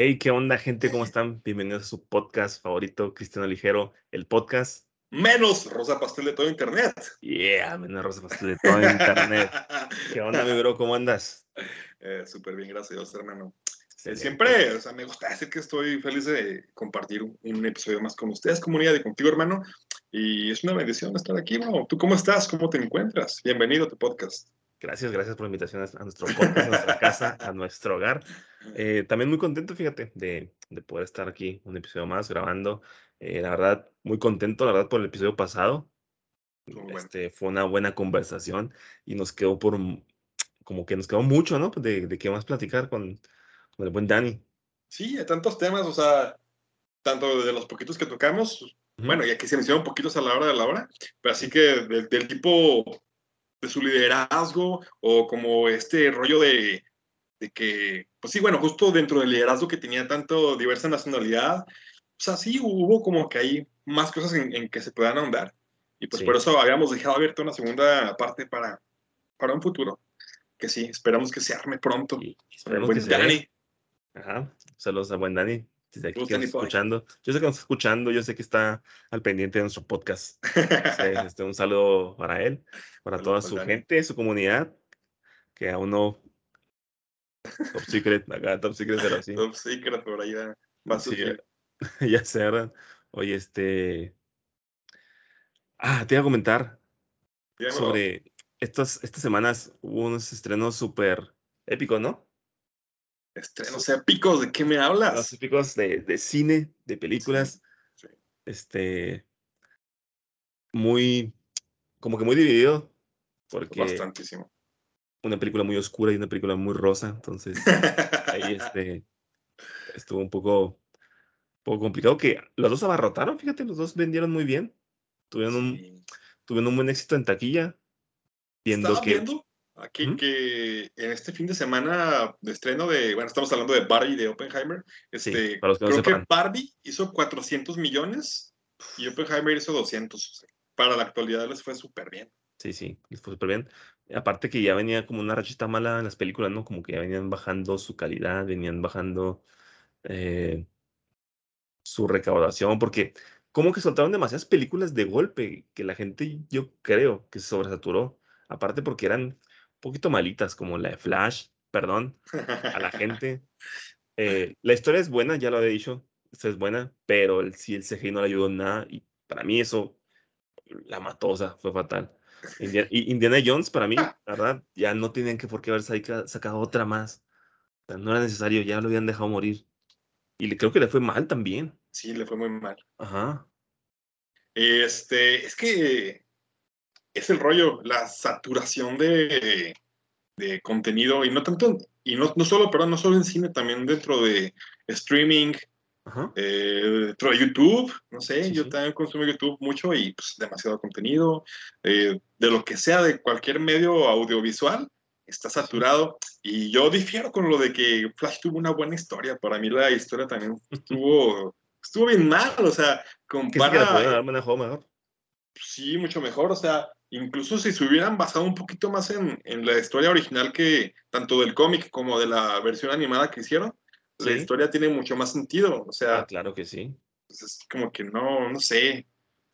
Hey, ¿qué onda, gente? ¿Cómo están? Bienvenidos a su podcast favorito, Cristiano Ligero, el podcast. Menos Rosa Pastel de todo Internet. Yeah, menos Rosa Pastel de todo Internet. ¿Qué onda, mi bro? ¿Cómo andas? Eh, Súper bien, gracias, hermano. Eh, siempre, o sea, me gusta decir que estoy feliz de compartir un episodio más con ustedes, comunidad, y contigo, hermano. Y es una bendición estar aquí, ¿no? ¿Tú cómo estás? ¿Cómo te encuentras? Bienvenido a tu podcast. Gracias, gracias por la invitación a nuestro podcast, a nuestra casa, a nuestro hogar. Eh, también muy contento, fíjate, de, de, poder estar aquí un episodio más grabando. Eh, la verdad, muy contento, la verdad, por el episodio pasado. Este, fue una buena conversación y nos quedó por, como que nos quedó mucho, ¿no? De, de qué más platicar con, con el buen Dani. Sí, hay tantos temas, o sea, tanto de los poquitos que tocamos, bueno, ya que se mencionaron poquitos a la hora de la hora, pero así que del, del tipo de su liderazgo o como este rollo de, de, que, pues sí, bueno, justo dentro del liderazgo que tenía tanto diversa nacionalidad, o sea, sí hubo como que hay más cosas en, que se puedan ahondar. Y pues por eso habíamos dejado abierta una segunda parte para, para un futuro. Que sí, esperamos que se arme pronto. esperemos que Dani. Ajá, saludos a buen Dani desde aquí que escuchando. Yo sé que nos está escuchando, yo sé que está al pendiente de nuestro podcast. este, un saludo para él, para toda su gente, su comunidad, que aún no. Top secret, acá, top secret, pero sí. Top secret, por ahí va. Sí, ya se ¿verdad? Oye, este. Ah, te iba a comentar sobre estas, estas semanas hubo unos estrenos súper épicos, ¿no? Estrenos épicos, ¿de qué me hablas? Los épicos de, de cine, de películas. Sí, Este. Muy. Como que muy dividido. Porque. Bastantísimo. Una película muy oscura y una película muy rosa. Entonces. ahí este. Estuvo un poco. Un poco complicado. Que los dos abarrotaron, fíjate, los dos vendieron muy bien. Tuvieron un. Tuvieron un buen éxito en taquilla. Viendo que. Viendo? Aquí que en este fin de semana de estreno de, bueno, estamos hablando de Barbie de Oppenheimer. Este, creo que Barbie hizo 400 millones y Oppenheimer hizo 200. para la actualidad les fue súper bien. Sí, sí, les fue súper bien. Aparte que ya venía como una rachita mala en las películas, ¿no? Como que ya venían bajando su calidad, venían bajando eh, su recaudación, porque como que soltaron demasiadas películas de golpe que la gente, yo creo, que se sobresaturó. Aparte porque eran poquito malitas, como la de Flash, perdón, a la gente. Eh, la historia es buena, ya lo había dicho, es buena, pero el, si el CGI no le ayudó en nada, y para mí eso la sea, fue fatal. Indiana, Indiana Jones, para mí, la verdad, ya no tenían que por qué haber sacado otra más. O sea, no era necesario, ya lo habían dejado morir. Y creo que le fue mal también. Sí, le fue muy mal. Ajá. Este, es que es el rollo, la saturación de, de contenido y no tanto, y no, no, solo, perdón, no solo en cine, también dentro de streaming, eh, dentro de YouTube, no sé, sí, yo sí. también consumo YouTube mucho y pues demasiado contenido, eh, de lo que sea, de cualquier medio audiovisual, está saturado. Y yo difiero con lo de que Flash tuvo una buena historia. Para mí la historia también estuvo, estuvo bien mal, o sea, compara... mejor? Sí, mucho mejor, o sea, incluso si se hubieran basado un poquito más en, en la historia original que tanto del cómic como de la versión animada que hicieron. La historia tiene mucho más sentido. O sea, ah, claro que sí. Pues es como que no, no sé.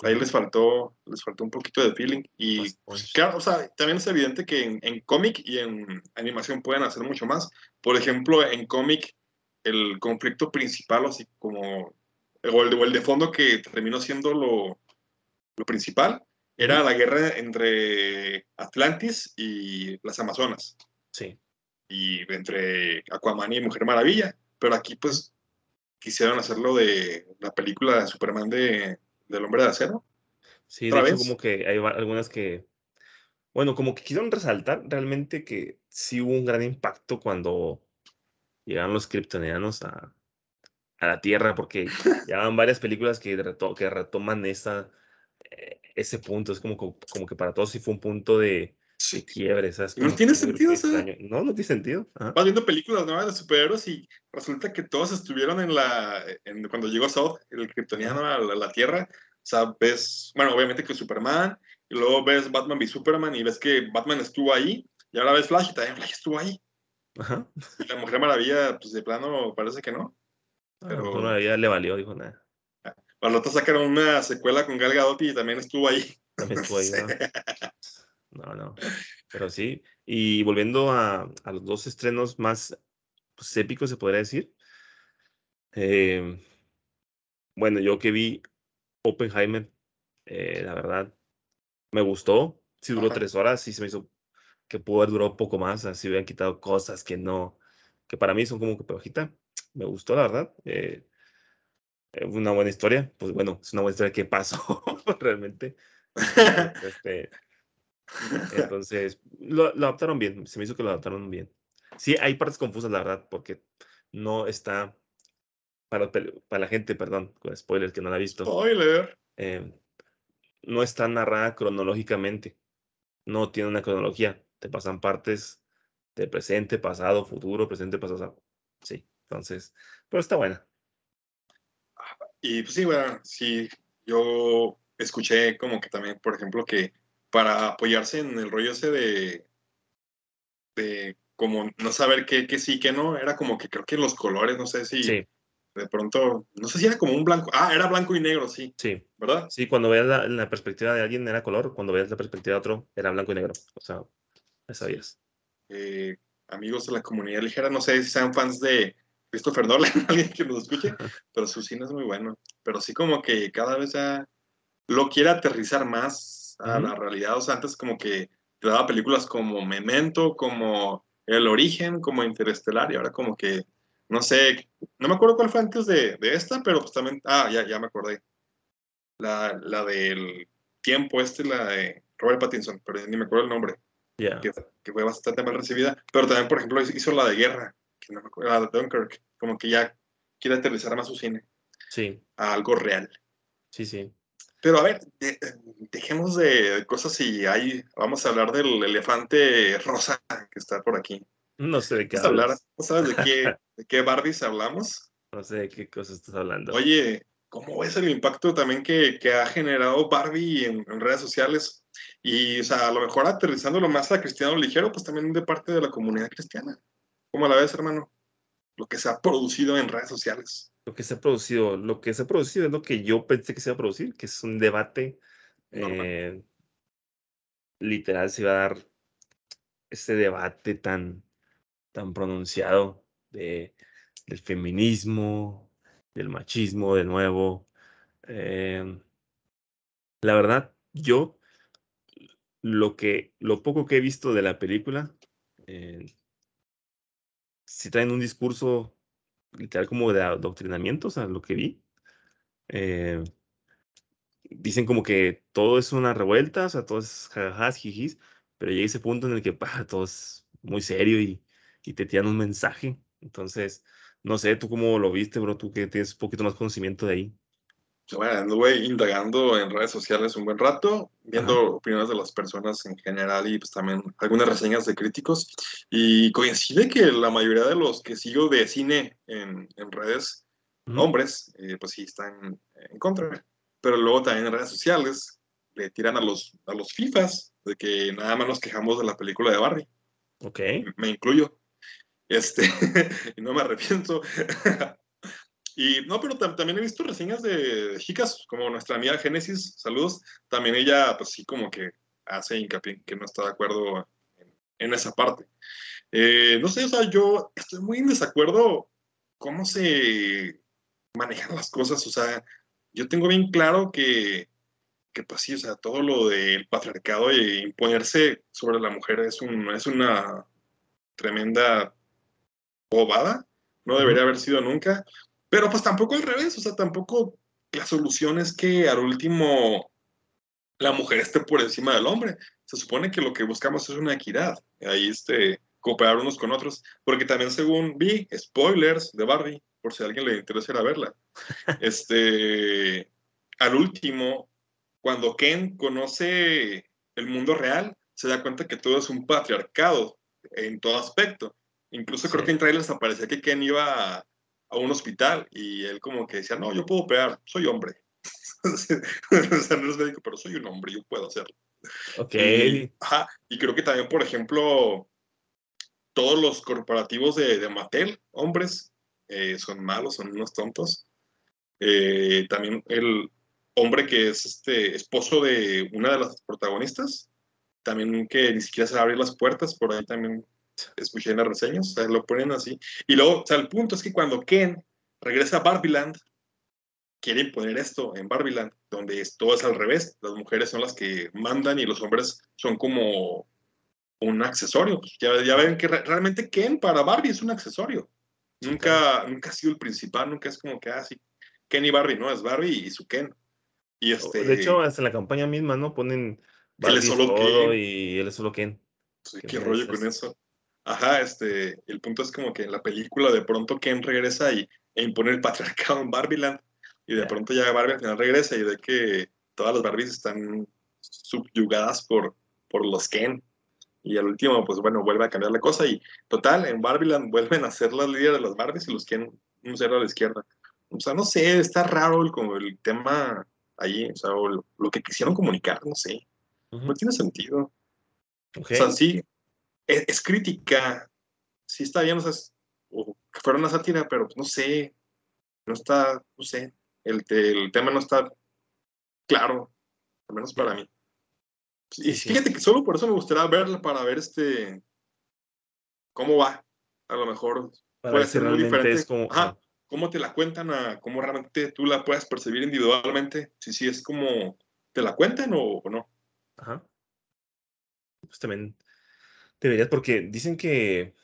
Ahí les faltó, les faltó un poquito de feeling. Y pues, pues. claro, o sea, también es evidente que en, en cómic y en animación pueden hacer mucho más. Por ejemplo, en cómic, el conflicto principal, así como, o el, o el de fondo que terminó siendo lo, lo principal, era la guerra entre Atlantis y las Amazonas. Sí. Y entre Aquaman y Mujer Maravilla. Pero aquí, pues, quisieron hacerlo de la película de Superman de, del Hombre de Acero. Sí, de hecho, como que hay algunas que. Bueno, como que quisieron resaltar realmente que sí hubo un gran impacto cuando llegaron los kryptonianos a, a la Tierra, porque llevan varias películas que, reto, que retoman esa ese punto. Es como, como que para todos sí fue un punto de, sí. de quiebre. ¿sabes? No tiene sentido, o sea, No, no tiene sentido. Ajá. Vas viendo películas nuevas de superhéroes y resulta que todos estuvieron en la. En, cuando llegó South, el kryptoniano, a la, la, Tierra. O sea, ves, bueno, obviamente que Superman, y luego ves Batman v Superman y ves que Batman estuvo ahí, y ahora ves Flash y también Flash estuvo ahí. Ajá. Y la Mujer Maravilla, pues de plano parece que no. Ah, Pero- bueno, ya le valió, dijo nada. Al otro sacaron una secuela con Gal Gadot y también estuvo ahí. También estuvo ahí. ¿no? No, no. Pero sí. Y volviendo a, a los dos estrenos más pues, épicos, se podría decir. Eh, bueno, yo que vi Oppenheimer, eh, la verdad, me gustó. Sí duró Ajá. tres horas, sí se me hizo que pudo haber durado un poco más, así hubieran quitado cosas que no, que para mí son como que pejita. Me gustó, la verdad. Eh, eh, una buena historia. Pues bueno, es una buena historia que pasó realmente. Este, entonces, lo, lo adaptaron bien, se me hizo que lo adaptaron bien. Sí, hay partes confusas, la verdad, porque no está, para, para la gente, perdón, con spoilers que no la ha visto, Spoiler. eh, no está narrada cronológicamente, no tiene una cronología, te pasan partes de presente, pasado, futuro, presente, pasado, sí, entonces, pero está buena. Y pues sí, bueno, sí, yo escuché como que también, por ejemplo, que para apoyarse en el rollo ese de, de como no saber qué, qué sí, qué no, era como que creo que los colores, no sé si Sí, de pronto, no sé si era como un blanco, ah, era blanco y negro, sí, sí, ¿verdad? sí, cuando veas la, la perspectiva de alguien era color, cuando veas la perspectiva de otro era blanco y negro, o sea, ya sabías. Eh, amigos de la comunidad ligera, no sé si sean fans de Christopher Nolan, alguien que nos escuche, pero su cine es muy bueno, pero sí como que cada vez ya lo quiere aterrizar más a Ujú. la realidad, o sea, antes como que te daba películas como Memento, como El Origen, como Interestelar, y ahora como que, no sé, no me acuerdo cuál fue antes de, de esta, pero pues también, ah, ya, ya me acordé. La, la del tiempo, este, la de Robert Pattinson, pero ni me acuerdo el nombre, Ya. que, que fue bastante mal recibida, pero también, por ejemplo, hizo la de guerra, que no me acuerdo, la de Dunkirk, como que ya quiere aterrizar más su cine Sí, a algo real. sí, sí. Pero a ver, de- dejemos de cosas y ahí vamos a hablar del elefante rosa que está por aquí. No sé de qué a hablar, hablas. ¿no sabes de qué, de qué Barbies hablamos? No sé de qué cosas estás hablando. Oye, ¿cómo ves el impacto también que, que ha generado Barbie en, en redes sociales? Y, o sea, a lo mejor aterrizándolo más a Cristiano Ligero, pues también de parte de la comunidad cristiana. ¿Cómo la ves, hermano? Lo que se ha producido en redes sociales. Lo que se ha producido, lo que se ha producido es lo que yo pensé que se iba a producir, que es un debate eh, literal, se iba a dar ese debate tan, tan pronunciado de, del feminismo, del machismo, de nuevo. Em, la verdad, yo lo que, lo poco que he visto de la película, eh, si traen un discurso literal como de adoctrinamiento, o sea, lo que vi. eh, dicen como que todo es una revuelta, o sea, todo es jajajas, jijis, pero llega ese punto en el que pa, todo es muy serio y, y te tiran un mensaje. Entonces, no sé, tú cómo lo viste, bro, tú que tienes un poquito más conocimiento de ahí. Yo, anduve indagando en redes sociales un buen rato, viendo opiniones de las personas en general y pues también algunas reseñas de críticos. Y coincide que la mayoría de los que sigo de cine en, en redes, Ujú. hombres, eh, pues sí están en contra. Pero luego también en redes sociales le tiran a los, a los FIFAs de que nada más nos quejamos de la película de Barbie. Ok, Me incluyo. Este, y no me arrepiento. Y no, pero tam- también he visto reseñas de chicas, como nuestra amiga Génesis, saludos. También ella, pues sí, como que hace hincapié que no está de acuerdo en, en esa parte. Eh, no sé, o sea, yo estoy muy en desacuerdo cómo se manejan las cosas. O sea, yo tengo bien claro que, que pues sí, o sea, todo lo del patriarcado e imponerse sobre la mujer es, un, es una tremenda bobada. No debería haber sido nunca. Pero pues tampoco al revés, o sea, tampoco la solución es que al último la mujer esté por encima del hombre. Se supone que lo que buscamos es una equidad, ahí este, cooperar unos con otros, porque también según vi, spoilers de Barbie, por si a alguien le interesa ir a verla, este, al último, cuando Ken conoce el mundo real, se da cuenta que todo es un patriarcado en todo aspecto. Incluso creo que en trailers aparecía que Ken iba a, a un hospital y él como que decía, no, yo puedo operar, soy hombre. o sea, no es médico, pero soy un hombre, yo puedo hacerlo. ok, Y, ajá, y creo que también, por ejemplo, todos los corporativos de, de Mattel, hombres, eh, son malos, son unos tontos. Eh, también el hombre que es este esposo de una de las protagonistas, también que ni siquiera sabe abrir las puertas, por ahí también escuché en las reseñas, o sea, lo ponen así. Y luego, o sea, el punto es que cuando Ken regresa a Barbieland, quieren poner esto en Barbieland, donde es, todo es al revés, las mujeres son las que mandan y los hombres son como un accesorio. Ya, ya ven que re- realmente Ken para Barbie es un accesorio. Nunca, nunca ha sido el principal, nunca es como que, ah, sí, Ken y Barbie, no, es Barbie y su Ken. Y este, De hecho, hasta en la campaña misma, ¿no? Ponen Él es Barbie solo todo Ken. y él es solo Ken. pues, ¿qué rollo con eso. Ajá, este, el punto es como que en la película de pronto Ken regresa y, e impone el patriarcado en Barbieland. Y de pronto ya Barbie al final regresa y ve que todas las Barbies están subyugadas por, por los Ken. Y al último, pues bueno, vuelve a cambiar la cosa. Y total, en Barbieland vuelven a ser las líderes de las Barbies y los Ken un cero a la izquierda. O sea, no sé, está raro el, como el tema ahí, o sea, o lo, lo que quisieron comunicar, no sé. Ujú. No tiene sentido. Ok. O sea, sí, es, es crítica, sí está bien, o sea, es- o que fuera una sátira, pero pues, no sé, no está, no sé, el, el tema no está claro, al menos para mí. Y fíjate que solo por eso me gustaría verla para ver este cómo va. A lo mejor Para puede si ser muy diferente. es como. Ajá, cómo te la cuentan, a cómo realmente tú la puedes percibir individualmente, si sí es como te la cuentan o, o no. ajá. Pues también deberías, porque dicen que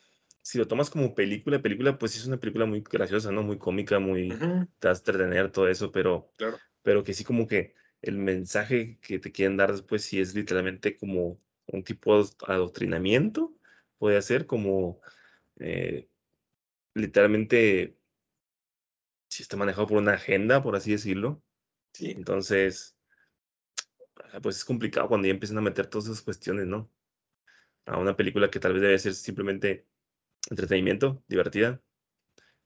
si lo tomas como película, película, pues es una película muy graciosa, ¿no? Muy cómica, muy. Ujú, Te vas a entretener, todo eso, pero. claro. Pero que sí, como que el mensaje que te quieren dar después, sí es literalmente como un tipo de adoctrinamiento, puede ser como. eh, literalmente. Si está manejado por una agenda, por así decirlo. Sí, Entonces, pues es complicado cuando ya empiezan a meter todas esas cuestiones, ¿no? A una película que tal vez debe ser simplemente entretenimiento, divertida,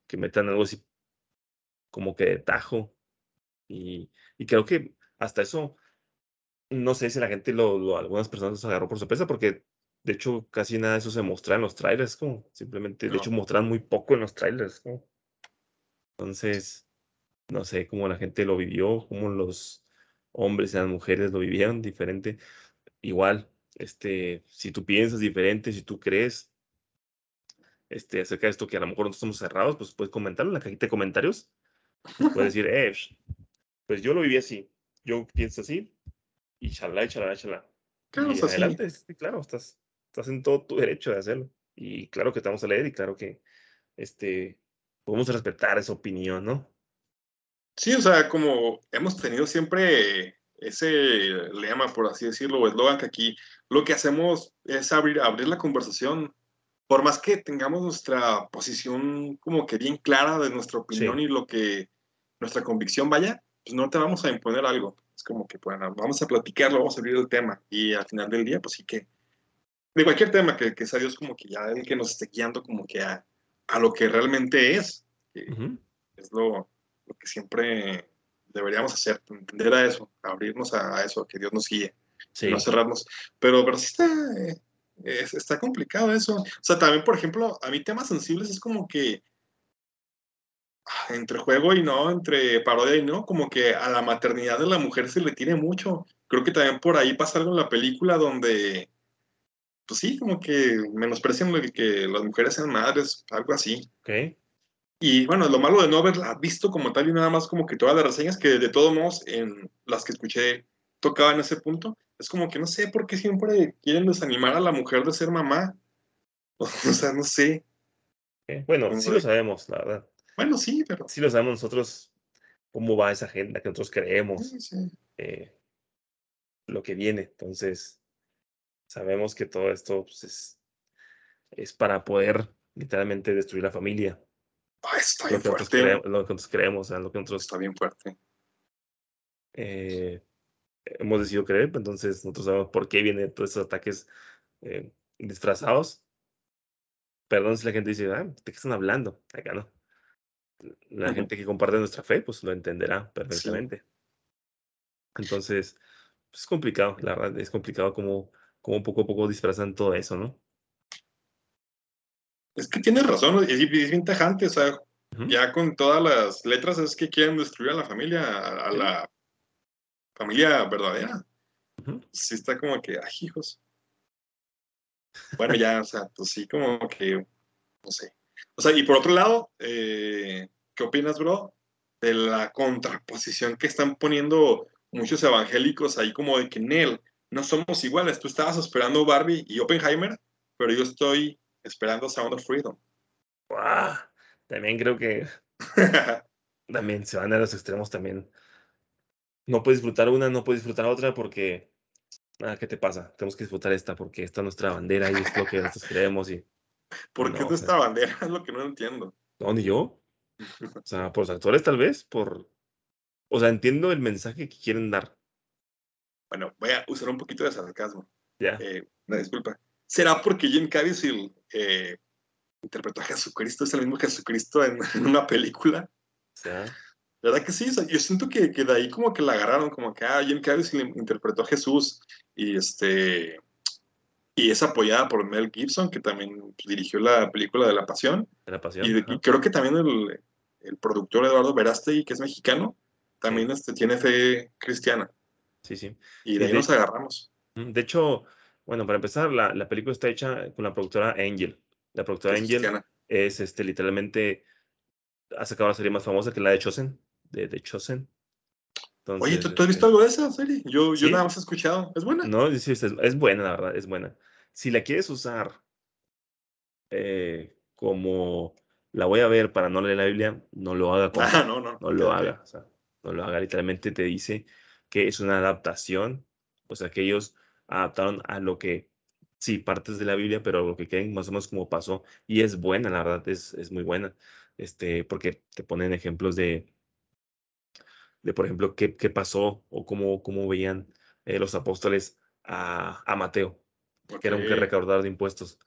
que metan algo así como que de tajo. Y, y creo que hasta eso, no sé si la gente lo, lo- algunas personas los agarró por sorpresa, porque de hecho casi nada de eso se mostraba en los trailers, como simplemente, de hecho mostraban muy poco en los trailers, ¿no? Entonces, no sé cómo la gente lo vivió, cómo los hombres y las mujeres lo vivieron diferente. Igual, este, si tú piensas diferente, si tú crees este, acerca de esto que a lo mejor no estamos cerrados, pues puedes comentarlo en la cajita de comentarios. Puedes decir, eh, pues yo lo viví así, yo pienso así, y chalá, y chalá, chalá. Claro, Y adelante, sí, claro, estás, estás en todo tu derecho de hacerlo. Y claro que te vamos a leer y claro que este, podemos respetar esa opinión, ¿no? Sí, o sea, como hemos tenido siempre ese lema, por así decirlo, o eslogan que aquí lo que hacemos es abrir, abrir la conversación. Por más que tengamos nuestra posición como que bien clara de nuestra opinión Sí. y lo que nuestra convicción vaya, pues no te vamos a imponer algo. Es como que, bueno, vamos a platicarlo, vamos a abrir el tema. Y al final del día, pues sí que, de cualquier tema, que, que sea Dios como que ya el que nos esté guiando como que a, a lo que realmente es. que Ujú. es lo, lo que siempre deberíamos hacer, entender a eso, abrirnos a, a eso, que Dios nos guíe, Sí. no cerrarnos. Pero, pero sí está, eh, es- está complicado eso. O sea, también, por ejemplo, a mí temas sensibles es como que ah, entre juego y no, entre parodia y no, como que a la maternidad de la mujer se le tiene mucho. Creo que también por ahí pasa algo en la película donde, pues sí, como que menosprecian lo que las mujeres sean madres, algo así. Ok. Y bueno, lo malo de no haberla visto como tal y nada más como que todas las reseñas que de todos modos en las que escuché tocaban ese punto, es como que no sé por qué siempre quieren desanimar a la mujer de ser mamá. O sea, no sé. ok. Bueno, Como sí de- lo sabemos, la verdad. Bueno, sí, pero... Sí lo sabemos nosotros cómo va esa agenda que nosotros creemos. Sí, sí. eh, lo que viene. Entonces, sabemos que todo esto pues, es, es para poder literalmente destruir la familia. Está Lo bien que fuerte. creemos, lo que nosotros creemos, o sea, lo que nosotros Está bien fuerte. eh, hemos decidido creer. pues, Entonces, nosotros sabemos por qué vienen todos esos ataques eh, disfrazados. Perdón si la gente dice, ah, ¿de qué están hablando? Acá no. La gente que comparte nuestra fe, pues lo entenderá perfectamente. Entonces, pues, es complicado, la verdad, es complicado como, como poco a poco disfrazan todo eso, ¿no? Es que tienes razón, es, es bien tajante, o sea, ya con todas las letras es que quieren destruir a la familia, a, a Sí. la familia verdadera. Sí está como que, ay, hijos. Bueno, ya, o sea, pues sí, como que, no sé. O sea, y por otro lado, eh, ¿qué opinas, bro? De la contraposición que están poniendo muchos evangélicos ahí como de que, Nel, no somos iguales. Tú estabas esperando Barbie y Oppenheimer, pero yo estoy esperando Sound of Freedom. También creo que también se van a los extremos también. No puedes disfrutar una, no puedes disfrutar otra porque, ah, ¿qué te pasa? Tenemos que disfrutar esta porque esta es nuestra bandera y es lo que nosotros creemos y ¿Por No, qué o de sea- esta bandera? Es lo que no entiendo. no, ni yo. O sea, por los actores tal vez, por... O sea, entiendo el mensaje que quieren dar. Bueno, voy a usar un poquito de sarcasmo. Ya, Eh, una disculpa. ¿Será porque Jim Caviezel eh, interpretó a Jesucristo? ¿Es el mismo Jesucristo en, en una película? sea, ¿Verdad que sí? O sea, yo siento que, que de ahí como que la agarraron, como que, ah, Jim Caviezel interpretó a Jesús y este... Y es apoyada por Mel Gibson, que también dirigió la película de La Pasión. de la pasión. Y, creo que también el, el productor Eduardo Verástegui, que es mexicano, también este, tiene fe cristiana. Sí, sí. Y Sí, de ahí de- nos agarramos. Mm, De hecho, bueno, para empezar, la, la película está hecha con la productora Angel. La productora es Angel cristiana. es este, literalmente ha sacado la serie más famosa que la de Chosen, de, de Chosen. Oye, ¿tú, tú has este, visto algo de esa serie? Yo, yo nada más he escuchado. ¿Es buena? No, sí, es, es buena, la verdad, es buena. Si la quieres usar eh, como la voy a ver para no leer la Biblia, no lo haga. compa, Ah, no, no. no lo haga. O sea, no lo haga. Literalmente te dice que es una adaptación. O sea, que ellos adaptaron a lo que, sí, partes de la Biblia, pero lo que creen más o menos como pasó. Y es buena, la verdad, es, es muy buena. Este, porque te ponen ejemplos de, de por ejemplo, qué, qué pasó o cómo, cómo veían eh, los apóstoles a, a Mateo, que era un Ok, recaudador de impuestos.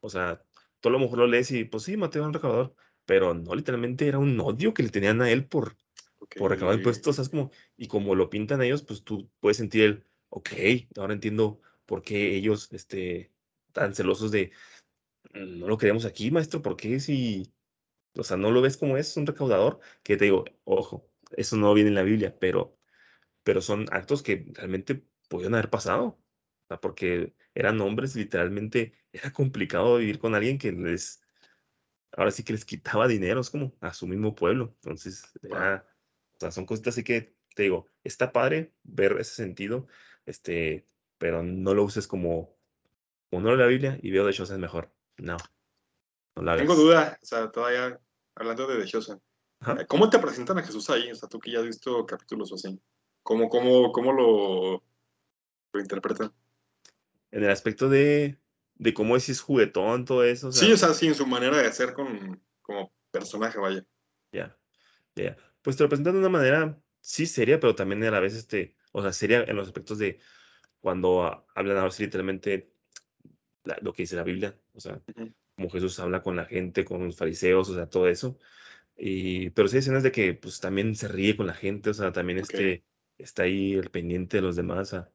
O sea, tú a lo mejor lo lees y, pues sí, Mateo era un recaudador, pero no, literalmente era un odio que le tenían a él por, por recaudar impuestos, o sea, es como, y como lo pintan ellos, pues tú puedes sentir el, ok, ahora entiendo por qué ellos, este, tan celosos de, "Mm, no lo queremos aquí, maestro, ¿por qué si, o sea, no lo ves como es un recaudador? Que te digo, ojo, eso no viene en la Biblia, pero, pero son actos que realmente pudieron haber pasado, porque eran hombres, literalmente, era complicado vivir con alguien que les, ahora sí que les quitaba dinero, es como a su mismo pueblo, entonces, era, o sea, son cositas así que, te digo, está padre ver ese sentido, este, pero no lo uses como, como no leo la Biblia y veo de es mejor, no. Tengo duda, o sea, todavía hablando de The Chosen. Eh, ¿Cómo te presentan a Jesús ahí? O sea, tú que ya has visto capítulos o así. ¿Cómo, cómo, cómo lo, lo interpretan? En el aspecto de, de cómo es si es juguetón, todo eso, o sea, sí, o sea, sí, en su manera de ser con, como personaje, vaya. Ya, ya. Pues te lo presentan de una manera, sí, seria, pero también a la vez, este, o sea, seria en los aspectos de cuando ah, hablan ahora sí literalmente la- lo que dice la Biblia, o sea, Ujú. como Jesús habla con la gente, con los fariseos, o sea, todo eso. Y, pero sí hay escenas de que, pues, también se ríe con la gente, o sea, también Ok. este, está ahí el pendiente de los demás, o sea.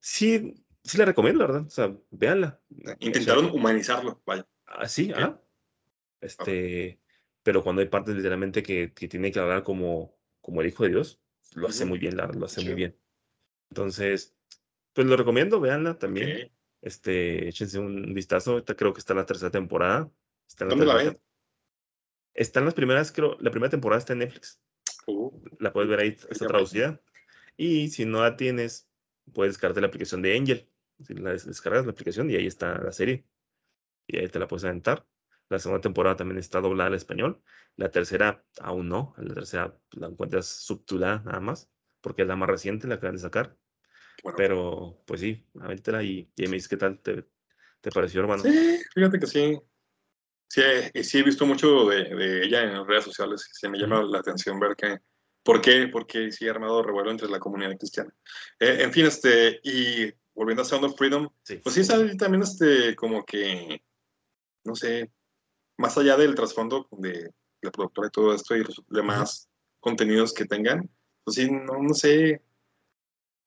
Sí, sí la recomiendo, la verdad, o sea, véanla. Intentaron O sea, humanizarlo, vaya. Así, Ok. ah. Este, pero cuando hay partes literalmente que, que tiene que hablar como, como el Hijo de Dios, lo hace muy bien, la lo hace muy bien. Entonces, pues lo recomiendo, véanla también. Este, échense un vistazo. Ahorita creo que está en la tercera temporada. Está en la ¿Dónde la tercera ven? tem- Está en las primeras, creo, la primera temporada está en Netflix. Uh, La puedes ver ahí, está traducida. Y si no la tienes, puedes descargarte la aplicación de Angel. Si la des- descargas la aplicación y ahí está la serie. Y ahí te la puedes aventar. La segunda temporada también está doblada al español. La tercera aún no. La tercera la encuentras subtitulada nada más. Porque es la más reciente, la acaban de sacar. bueno. Pero, pues sí, avéntala y, y me dices qué tal te, te pareció, hermano. Sí, fíjate que sí. Sí, he- sí he visto mucho de, de ella en redes sociales. y Sí me llama la atención ver que, por qué, porque sí ha armado revuelo entre la comunidad cristiana. Eh, en fin, este, y volviendo a Sound of Freedom, Sí. pues sí también este, como que, no sé, más allá del trasfondo de la productora y todo esto y los demás contenidos que tengan, pues sí, no, no sé,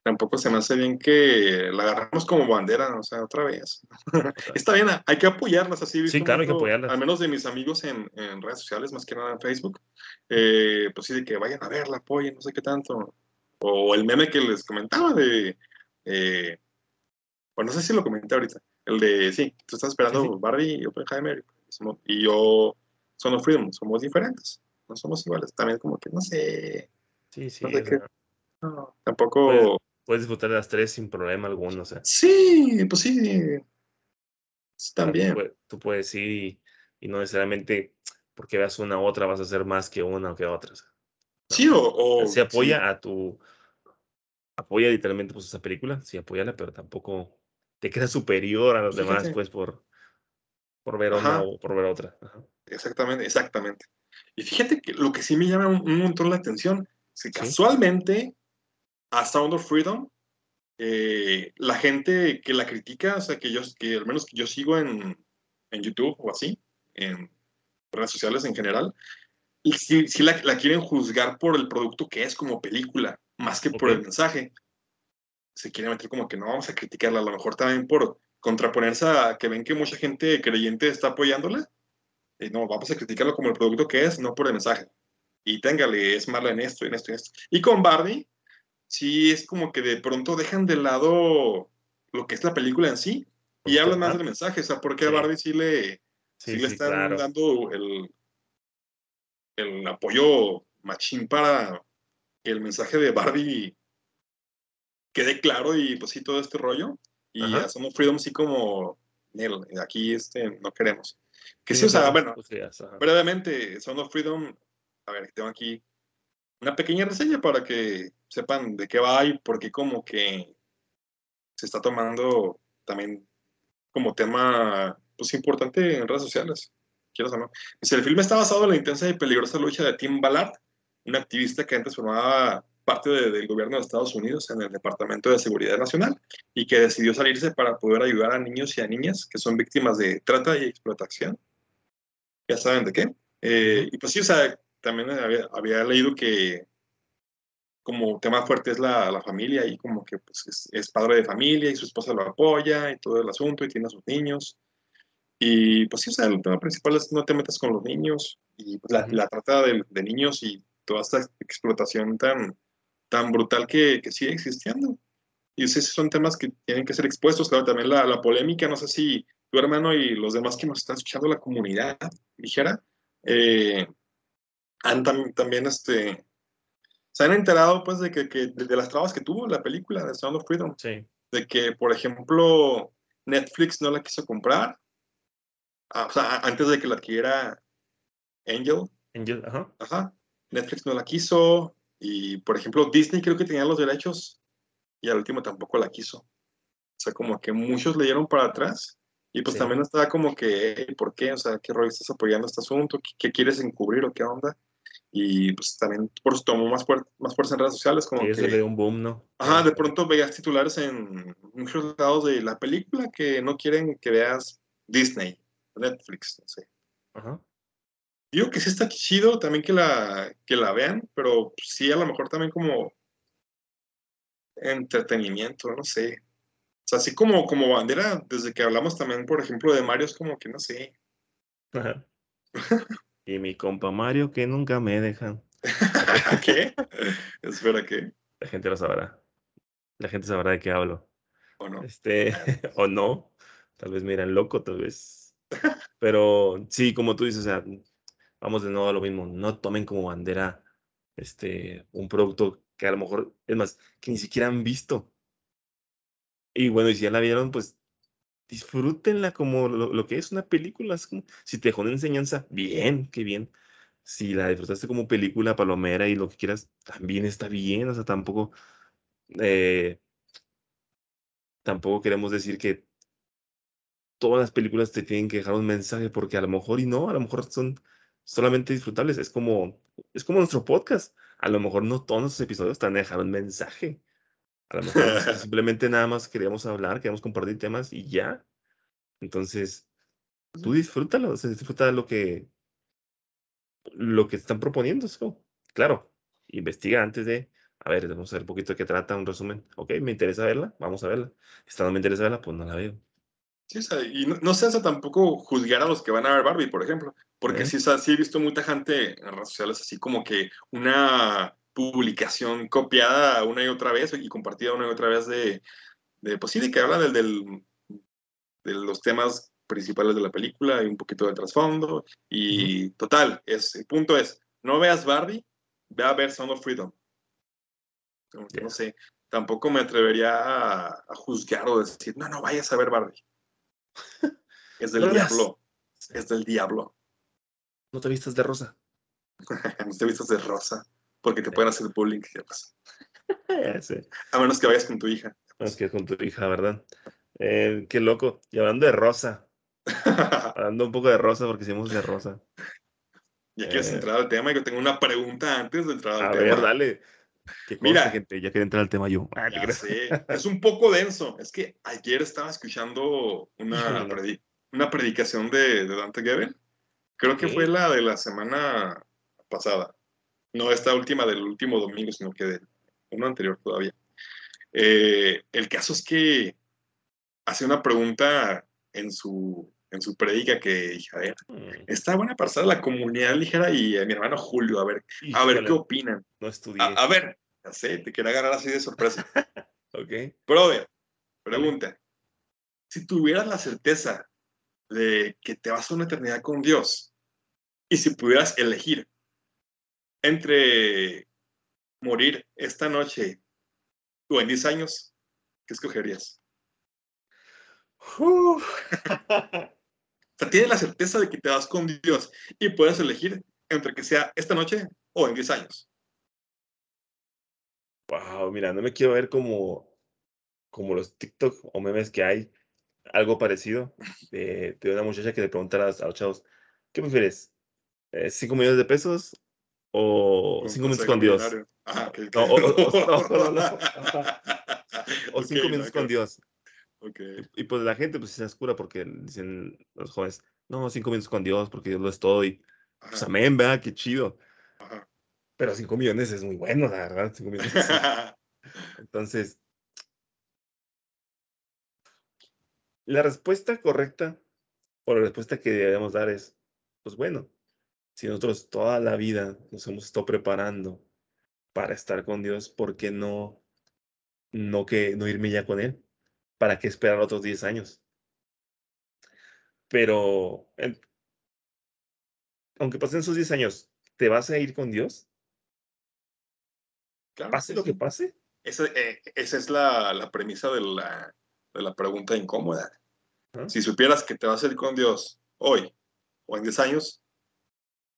tampoco se me hace bien que la agarramos como bandera, o sea, otra vez. Está bien, hay que apoyarlas así. Sí, claro, hay que apoyarlas. Al menos de mis amigos en, en, redes sociales, más que nada en Facebook, eh, pues sí, de que vayan a verla, apoyen, no sé qué tanto. O el meme que les comentaba de, eh, bueno, no sé si lo comenté ahorita, el de, sí, tú estás esperando Barbie y Oppenheimer y yo, Son Freedom, somos diferentes, no somos iguales. También como que, no sé. Sí, sí. no, tampoco puedes disfrutar de las tres sin problema alguno. O sea. Sí, pues sí. También. Tú, puedes ir y, no necesariamente porque veas una u otra vas a hacer más que una o que otra. Sí, o, Se apoya a tu. Apoya literalmente pues esa película, sí, apóyala, pero tampoco te queda superior a los demás, pues, por, por ver una o por ver otra. Exactamente, exactamente. Y fíjate que lo que sí me llama un, montón la atención, es que casualmente a Sound of Freedom, eh, la gente que la critica, o sea, que yo, que al menos que yo sigo en, en YouTube o así, en redes sociales en general, y si, la, la, quieren juzgar por el producto que es como película, más que por el mensaje. Se quiere meter como que no vamos a criticarla, a lo mejor también por contraponerse a que ven que mucha gente creyente está apoyándola. Y no, vamos a criticarlo como el producto que es, no por el mensaje. Y téngale, es mala en esto, en esto, en esto. Y con Barbie, sí es como que de pronto dejan de lado lo que es la película en sí y hablan más del mensaje. O sea, porque a Barbie sí le, sí, le están dando el, el apoyo machín para que el mensaje de Barbie quede claro y pues sí, todo este rollo. Y a Son of Freedom sí como, aquí este, no queremos. Que sí, o sea, bueno, brevemente, Son of Freedom, a ver, tengo aquí una pequeña reseña para que sepan de qué va y por qué como que se está tomando también como tema pues importante en redes sociales. Quiero saber. el filme está basado en la intensa y peligrosa lucha de Tim Ballard, un activista que antes formaba parte del gobierno de Estados Unidos en el Departamento de Seguridad Nacional y que decidió salirse para poder ayudar a niños y a niñas que son víctimas de trata y explotación. Ya saben de qué. Eh, y pues sí, o sea, también había, leído que como tema fuerte es la, la familia y como que pues, es, padre de familia y su esposa lo apoya y todo el asunto y tiene a sus niños. Y pues sí, o sea, el tema principal es no te metas con los niños y pues, la, la, trata de, de, niños y toda esta explotación tan, tan brutal que, que sigue existiendo. Y esos son temas que tienen que ser expuestos. Claro, también la, la polémica, no sé si tu hermano y los demás que nos están escuchando, la comunidad ligera, eh, han también este, se han enterado pues de que, de, las trabas que tuvo la película de Sound of Freedom. Sí. De que, por ejemplo, Netflix no la quiso comprar. Ah, o sea, antes de que la adquiriera Angel. Angel, ajá. Ajá. Netflix no la quiso. Y, por ejemplo, Disney creo que tenía los derechos y al último tampoco la quiso. O sea, como que muchos le dieron para atrás. Y pues también estaba como que, ¿por qué? O sea, ¿qué rol estás apoyando este asunto? ¿Qué, quieres encubrir o qué onda? y pues también por eso tomó más, más fuerza en redes sociales. Como que, de un boom, ¿no? Ajá, de pronto veías titulares en muchos lados de la película que no quieren que veas Disney, Netflix, no sé. Ajá. Digo que sí está chido también que la, que la vean, pero sí a lo mejor también como entretenimiento, no sé. O sea, así como, como bandera, desde que hablamos también, por ejemplo, de Mario, es como que no sé. Ajá. Y mi compa Mario que nunca me dejan. ¿Qué? Espera, ¿qué? La gente lo sabrá. La gente sabrá de qué hablo. O no. Este, o no. Tal vez me irán loco, tal vez. Pero sí, como tú dices, o sea, vamos de nuevo a lo mismo. No tomen como bandera este, un producto que a lo mejor, es más, que ni siquiera han visto. Y bueno, y si ya la vieron, pues disfrútenla como lo, que es una película. si te dejó una enseñanza, bien, qué bien. Si la disfrutaste como película palomera y lo que quieras, también está bien. O sea, tampoco, eh, tampoco queremos decir que todas las películas te tienen que dejar un mensaje, porque a lo mejor y no, a lo mejor son solamente disfrutables. Es como, es como nuestro podcast. A lo mejor no todos los episodios te van a dejar un mensaje. A lo mejor simplemente nada más queríamos hablar, queríamos compartir temas y ya. Entonces, tú disfrútalo, o sea, disfruta lo que, lo que están proponiendo. Claro, investiga antes de, a ver, vamos a ver un poquito de qué trata, un resumen. Ok, me interesa verla, vamos a verla. Esta no me interesa verla, pues no la veo. Sí, o sea, y no, no se hace tampoco juzgar a los que van a ver Barbie, por ejemplo, porque ¿Eh? sí, o sea, sí he visto mucha gente en redes sociales así como que una publicación copiada una y otra vez y compartida una y otra vez de, de pues sí, de que habla del, del, de los temas principales de la película y un poquito del trasfondo. Y total, es, el punto es, no veas Barbie, ve a ver Sound of Freedom. Como que Ya. No sé, tampoco me atrevería a, a juzgar o decir, no, no vayas a ver Barbie. Es del No diablo. Es del diablo. No te vistas de rosa. No te vistas de rosa, porque te pueden hacer bullying. ya pasa. Sí. A menos que vayas con tu hija. Es que con tu hija, ¿verdad? Eh, qué loco. Y hablando de rosa, hablando un poco de rosa, porque hicimos de rosa. ya quieres Eh. entrar al tema, yo tengo una pregunta antes de entrar al A tema. ver, dale. Que conste, Mira. gente, ya quería entrar al tema yo. Ah, Ya sé, es un poco denso. Es que ayer estaba escuchando una, predi- una predicación de, de Dante Gebel. Creo que fue la de la semana pasada. No esta última del último domingo, sino que del uno anterior todavía. Eh, el caso es que hace una pregunta en su, en su predica que dije, a ver, está buena para estar la comunidad ligera y a mi hermano Julio, a ver, a ver híjole, qué opinan. No estudié. A, a ver, ya sé, te quería agarrar así de sorpresa. Ok. Brother, pregunta. Si tuvieras la certeza de que te vas a una eternidad con Dios y si pudieras elegir entre morir esta noche o en 10 años, ¿qué escogerías? Uf. O sea, tienes la certeza de que te vas con Dios y puedes elegir entre que sea esta noche o en 10 años. Wow, mira, no me quiero ver como, como los TikTok o memes que hay, algo parecido, de, de una muchacha que le pregunta a, los- a los chavos, ¿qué prefieres? Eh, ¿Cinco millones de pesos o Un cinco minutos consejo con Dios? No, o- o- no, no, no. Ajá. O Ok, cinco minutos ok, con Dios. Y, pues la gente pues se oscura porque dicen los jóvenes, no, cinco minutos con Dios porque Dios lo es todo y pues amén, ¿verdad? Qué chido. ajá. Pero cinco millones es muy bueno, la verdad. Cinco millones. Entonces, la respuesta correcta o la respuesta que debemos dar es, pues bueno, si nosotros toda la vida nos hemos estado preparando para estar con Dios, ¿por qué no, no, que, no irme ya con Él? ¿Para qué esperar otros 10 años? Pero, aunque pasen esos 10 años, ¿te vas a ir con Dios? Claro, Pase sí, lo que pase. Esa, eh, esa es la, la premisa de la, de la pregunta incómoda. Si supieras que te vas a ir con Dios hoy o en 10 años,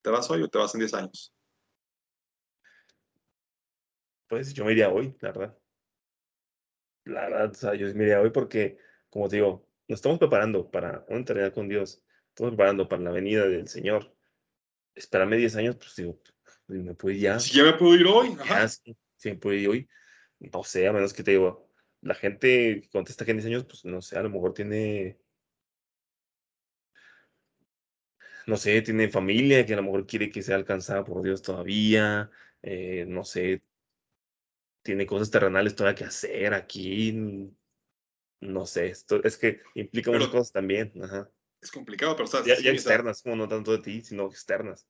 ¿te vas hoy o te vas en 10 años? Pues yo me iría hoy, la verdad. La verdad, o sea, yo me iría hoy porque, como te digo, nos estamos preparando para una eternidad con Dios. Estamos preparando para la venida del Señor. Esperarme 10 años, pues digo, me puedo ir ya. Si ya me puedo ir hoy, ajá. sí, sí me puedo ir hoy. No sé, a menos que te digo, la gente que contesta que en 10 años, pues no sé, a lo mejor tiene, no sé, tiene familia que a lo mejor quiere que sea alcanzada por Dios todavía. eh, no sé, tiene cosas terrenales todavía que hacer aquí. No sé, esto es que implica muchas cosas también. Ajá. es complicado, pero o sea, Ya, sí, ya o sea, externas, como no tanto de ti, sino externas.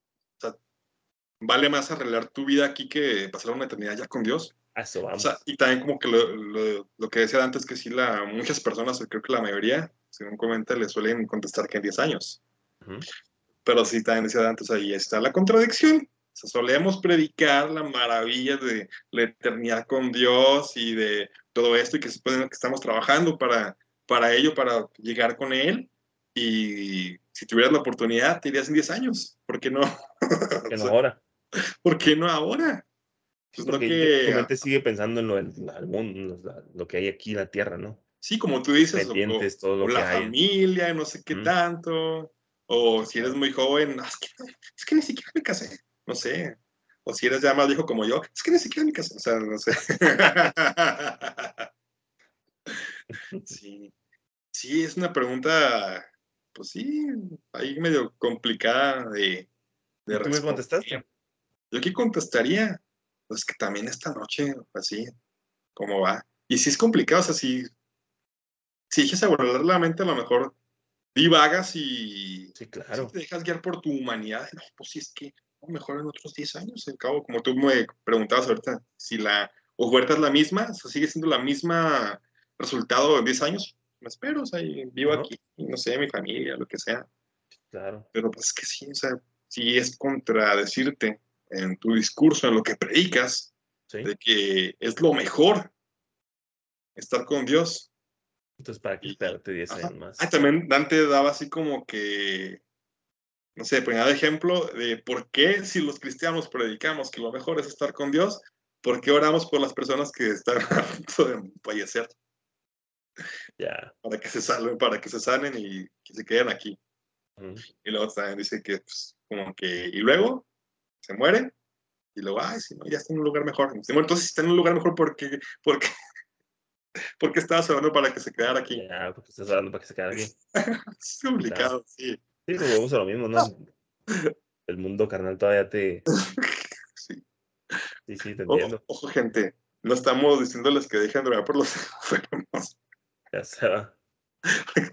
vale más arreglar tu vida aquí que pasar una eternidad ya con Dios. A eso O vamos. sea, y también como que lo, lo- lo que decía antes, que sí, la, muchas personas, creo que la mayoría, según comenta, le suelen contestar que en 10 años. Ujú. Pero sí, también decía antes, ahí está la contradicción. O sea, solemos predicar la maravilla de la eternidad con Dios y de todo esto y que, que estamos trabajando para, para ello, para llegar con Él. Y si tuvieras la oportunidad, te irías en 10 años. ¿Por qué no? Que O no ahora. ¿Por qué no ahora? Pues no porque que- tu mente sigue pensando en lo, el mundo, lo- que hay aquí en la tierra, ¿no? Sí, como tú dices, o- todo lo o que la hay. familia, no sé qué Ujú. tanto, o si eres muy joven, "Ah, es, que, es que ni siquiera me casé, no sé, o si eres ya más viejo como yo, es que ni siquiera me casé, o sea, no sé. sí, sí, es una pregunta, pues sí, ahí medio complicada de, de ¿Y tú me contestaste? Yo qué contestaría, pues que también esta noche, así, ¿cómo va? Y si es complicado, o sea, si, si dejas a volar la mente, a lo mejor divagas y Sí, claro. te dejas guiar por tu humanidad. No, pues si es que mejor en otros 10 años, al cabo, como tú me preguntabas ahorita, si la oferta es la misma, o sea, sigue siendo la misma resultado en 10 años, me espero, o sea, y vivo aquí, y no sé, mi familia, lo que sea. Claro. Pero pues es que sí, o sea, si es contradecirte en tu discurso, en lo que predicas, Sí. de que es lo mejor estar con Dios. Entonces, ¿para qué esperarte 10 Ajá. años más? Ah, también Dante daba así como que, no sé, ponía de ejemplo de por qué si los cristianos predicamos que lo mejor es estar con Dios, ¿por qué oramos por las personas que están a punto de fallecer? Ya. Para que se salven, para que se sanen y que se queden aquí. Ujú. Y luego también dice que, pues, como que, y luego se muere, y luego, ay, si no, ya está en un lugar mejor. Entonces, si está en un lugar mejor, ¿por qué, por qué, por qué estabas orando para que se quedara aquí? Ya, porque estás hablando para que se quede aquí. Es complicado, sí. Sí, pues vamos a lo mismo, ¿no? El mundo carnal todavía te. sí. Sí, sí, te entiendo. ojo, gente, no estamos diciéndoles que dejen de orar por los enfermos, Ya se va.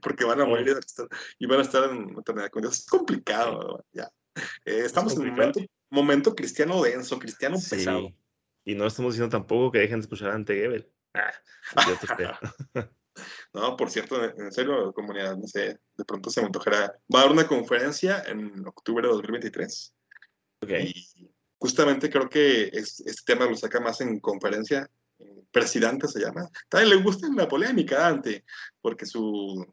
porque van a morir y van a estar, en eternidad con Dios. Es complicado, ya. Eh, estamos en un momento, momento cristiano denso, cristiano pesado. Sí. Y no estamos diciendo tampoco que dejen de escuchar a Ante Gebel. Ah, yo te creo. No, por cierto, en serio, comunidad, no sé, de pronto se me antojará. Va a haber una conferencia en octubre de 2023 Ok. y justamente creo que es- este tema lo saca más en conferencia. eh, Presidente se llama. También le gusta la polémica Dante, porque su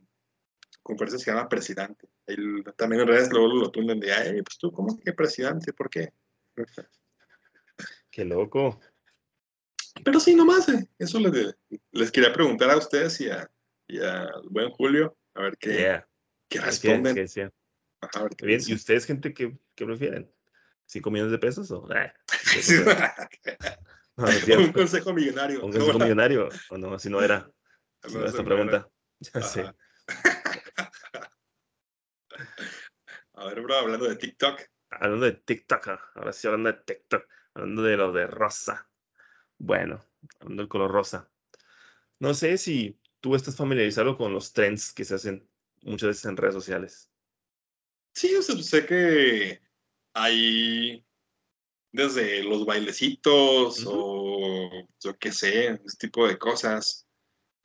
conferencia se llama Presidente. Él- también en redes luego lo tunden de, ay, pues tú, ¿cómo que presidente? ¿Por qué? Qué loco. Pero sí, nomás, eh, eso les, les quería preguntar a ustedes y a, y al buen Julio, a ver qué, Yeah. qué ¿Qué- responden. qué decía? Ajá, a ver qué Bien, ¿y ustedes, gente, qué, prefieren? ¿Cinco millones de pesos o...? Ah, no, no un consejo millonario. ¿Un consejo millonario? ¿O no? Así no era. No, Así no era eso esta pregunta. Ya sé. Ajá. A ver, bro, hablando de TikTok. Hablando de TikTok, ah, ahora sí hablando de TikTok, hablando de lo de rosa. Bueno, hablando del color rosa. No sé si tú estás familiarizado con los trends que se hacen muchas veces en redes sociales. Sí, o sea, sé que hay desde los bailecitos o yo qué sé, ese tipo de cosas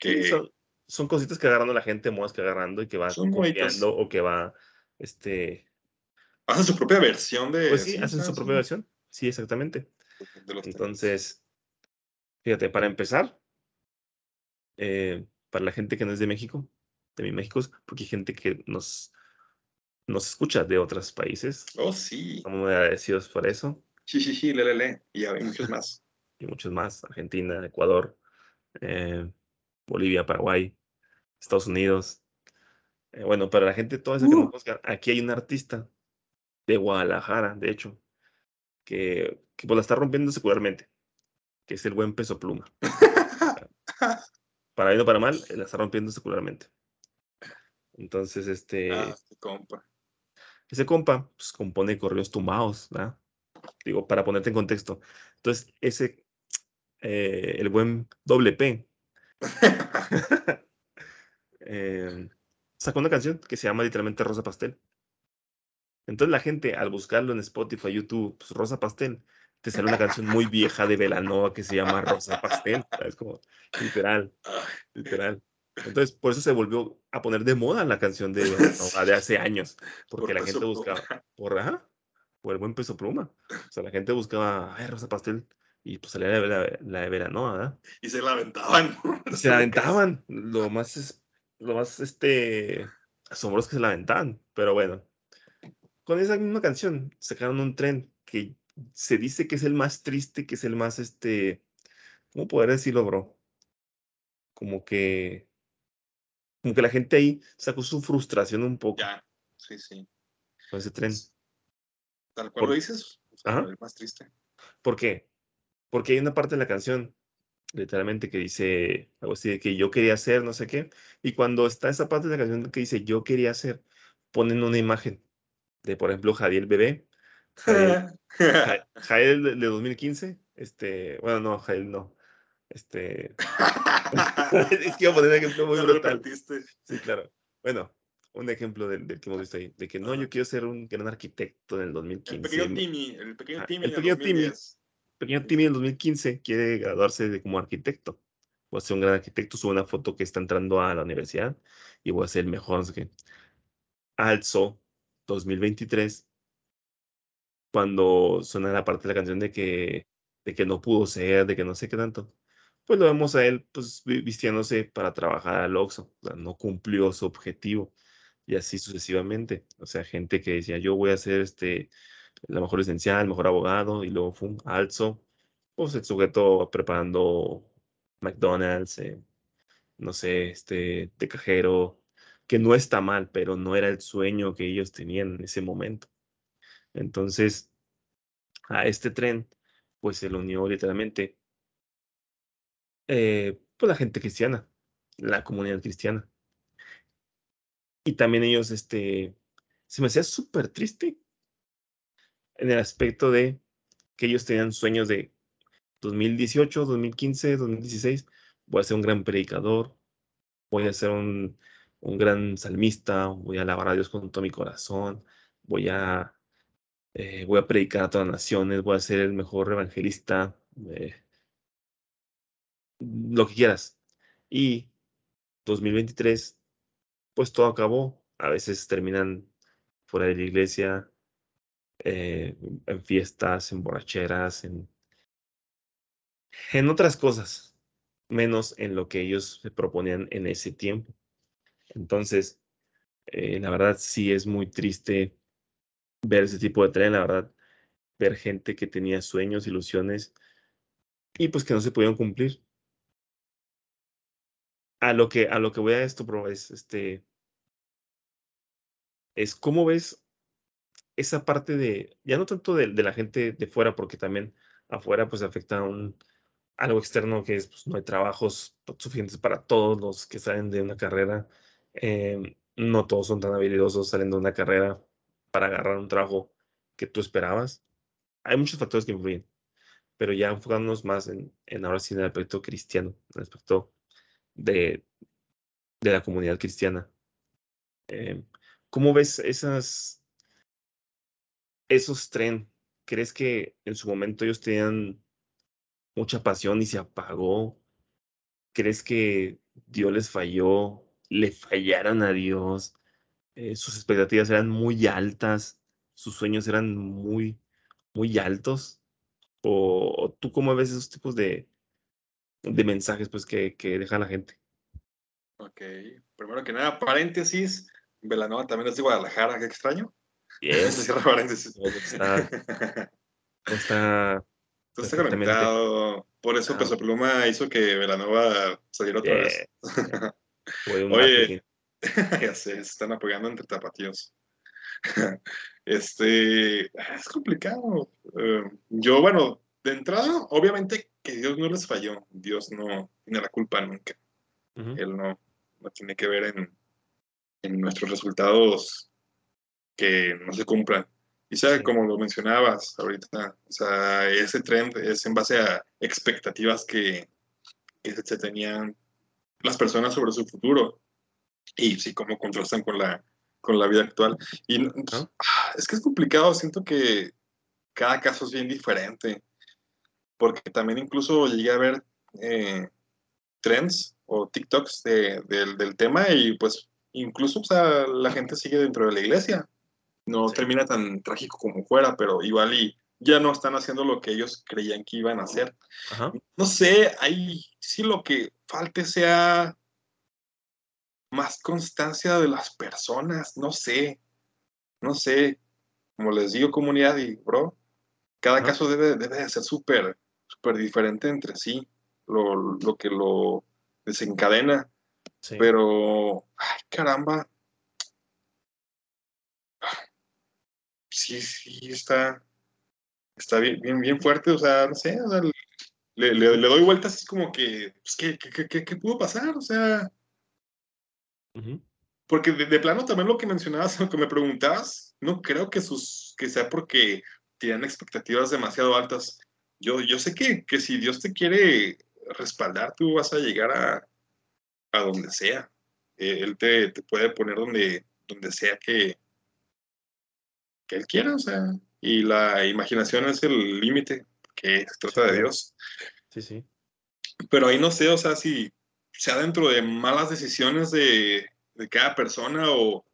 Sí, que son, son cositas que agarrando la gente, modas que agarrando y que va copiando o que va, este, hacen su propia versión de... pues sí, hacen su propia versión. Sí, exactamente. Entonces, fíjate, para empezar, eh, para la gente que no es de México, de mi México, porque hay gente que nos, nos escucha de otros países. Oh, sí. Estamos muy agradecidos por eso. Sí, sí, sí, le, le, le. Y hay muchos más. Y muchos más, Argentina, Ecuador, eh, Bolivia, Paraguay, Estados Unidos. Eh, bueno, para la gente, toda esa que nos Uh. busca, aquí hay un artista de Guadalajara, de hecho, que, que pues la está rompiendo secularmente, que es el buen peso pluma. Para bien o para mal, la está rompiendo secularmente. Entonces, este, Ah, este compa. ese compa, pues compone correos tumbados, ¿verdad? Digo, para ponerte en contexto. Entonces, ese, eh, el buen doble P, eh, sacó una canción que se llama literalmente Rosa Pastel. Entonces la gente al buscarlo en Spotify, YouTube, pues, Rosa Pastel, te sale una canción muy vieja de Velanova que se llama Rosa Pastel. Es como literal, literal. Entonces por eso se volvió a poner de moda la canción de Velanova de hace años, porque por la gente pluma. buscaba por, ajá, por el buen peso pluma. O sea, la gente buscaba, ay, Rosa Pastel, y pues salía la, la, la de Velanova, ¿verdad? Y se la aventaban. Se la aventaban. Lo más, es- lo más este, asombroso que se la aventaban. Pero bueno, con esa misma canción sacaron un tren que se dice que es el más triste, que es el más, este, ¿cómo poder decirlo, bro? Como que, como que la gente ahí sacó su frustración un poco Ya, sí, sí. con ese tren. Tal cual Por- lo dices. Ajá. el más triste. ¿Por qué? Porque hay una parte de la canción, literalmente, que dice algo así de que yo quería hacer, no sé qué. Y cuando está esa parte de la canción que dice yo quería hacer, ponen una imagen de, por ejemplo, Jadiel Bebé. Jadiel, Ja- Jael de, de 2015, Este, bueno, no, Jael no. Este. es que iba a poner un ejemplo muy brutal. Sí, claro. Bueno, un ejemplo del, que hemos visto ahí, de que no, yo quiero ser un gran arquitecto en el 2015. El pequeño Timmy, el pequeño Timmy. el pequeño Timmy, pequeño Timmy en el 2015 quiere graduarse de, como arquitecto. Voy a ser un gran arquitecto, sube una foto que está entrando a la universidad y voy a ser el mejor, no. Alzo 2023, cuando suena la parte de la canción de que, de que no pudo ser, de que no sé qué tanto pues lo vemos a él pues vistiéndose para trabajar al Oxxo, no cumplió su objetivo y así sucesivamente, o sea, gente que decía, yo voy a ser este, la mejor licenciada, el mejor abogado, y luego fue un alzo, pues el sujeto preparando McDonald's, eh, no sé, este, de cajero, que no está mal, pero no era el sueño que ellos tenían en ese momento. Entonces, a este tren, pues se lo unió literalmente eh, pues la gente cristiana, la comunidad cristiana. Y también ellos, este, se me hacía súper triste en el aspecto de que ellos tenían sueños de 2018, 2015, 2016, voy a ser un gran predicador, voy a ser un, un gran salmista, voy a alabar a Dios con todo mi corazón, voy a, eh, voy a predicar a todas las naciones, voy a ser el mejor evangelista, eh, lo que quieras. Y 2023, pues todo acabó. A veces terminan fuera de la iglesia, eh, en fiestas, en borracheras, en, en otras cosas, menos en lo que ellos se proponían en ese tiempo. Entonces, la verdad sí es muy triste ver ese tipo de tren, la verdad, ver gente que tenía sueños, ilusiones y pues que no se pudieron cumplir a lo que, a lo que voy a esto, bro, es este. Es cómo ves esa parte de, ya no tanto de, la gente de fuera, porque también afuera pues afecta a un, algo externo que es, pues no hay trabajos suficientes para todos los que salen de una carrera. Em, no todos son tan habilidosos saliendo de una carrera para agarrar un trabajo que tú esperabas. Hay muchos factores que influyen, pero ya enfocándonos más en, en ahora sí en el aspecto cristiano, en el aspecto de, de la comunidad cristiana. Eh, ¿Cómo ves esas, esos tren? ¿Crees que en su momento ellos tenían mucha pasión y se apagó? ¿Crees que Dios les falló? ¿Le fallaron a Dios? Eh, sus expectativas eran muy altas, sus sueños eran muy, muy altos. ¿O, tú cómo ves esos tipos de, de mensajes pues, que, que deja la gente. Ok, primero que nada, paréntesis, Velanova también es de Guadalajara, qué extraño. Yes. Cierra paréntesis. Está, está, está conectado. Por eso Peso Pluma hizo que Velanova saliera otra vez. Oye, ya sé, se están apoyando entre tapatíos. este, es complicado. Eh, yo, bueno, de entrada, obviamente que Dios no les falló. Dios no tiene la culpa nunca. Él no, no, tiene que ver en, en, nuestros resultados que no se cumplan. Y sabe, como lo mencionabas ahorita, o sea, ese trend es en base a expectativas que, que se tenían las personas sobre su futuro y sí, cómo contrastan con la, con la vida actual. Y ah, es que es complicado, siento que cada caso es bien diferente porque también incluso llegué a ver eh, trends o TikToks del tema y pues incluso o sea, la gente sigue dentro de la iglesia. No termina tan trágico como fuera, pero igual y ya no están haciendo lo que ellos creían que iban a hacer. No sé, ahí sí lo que falte sea más constancia de las personas, no sé, no sé, como les digo comunidad y bro, cada caso debe, debe de ser súper súper diferente entre sí, lo, lo, que lo desencadena. Pero, ay, caramba. Sí, sí, está, está bien, bien, bien fuerte, o sea, no sé, le, le, doy vueltas así como que, pues, ¿qué, qué, qué, qué pudo pasar? O sea, porque de, plano también lo que mencionabas, lo que me preguntabas, no creo que, sus, que sea porque tienen expectativas demasiado altas yo, yo sé que, que si Dios te quiere respaldar, tú vas a llegar a, a donde sea. Eh, él te, te, puede poner donde, donde sea que, que Él quiera, o sea, y la imaginación es el límite que se trata de Dios. Sí, sí. Pero ahí no sé, o sea, si sea dentro de malas decisiones de, cada persona o,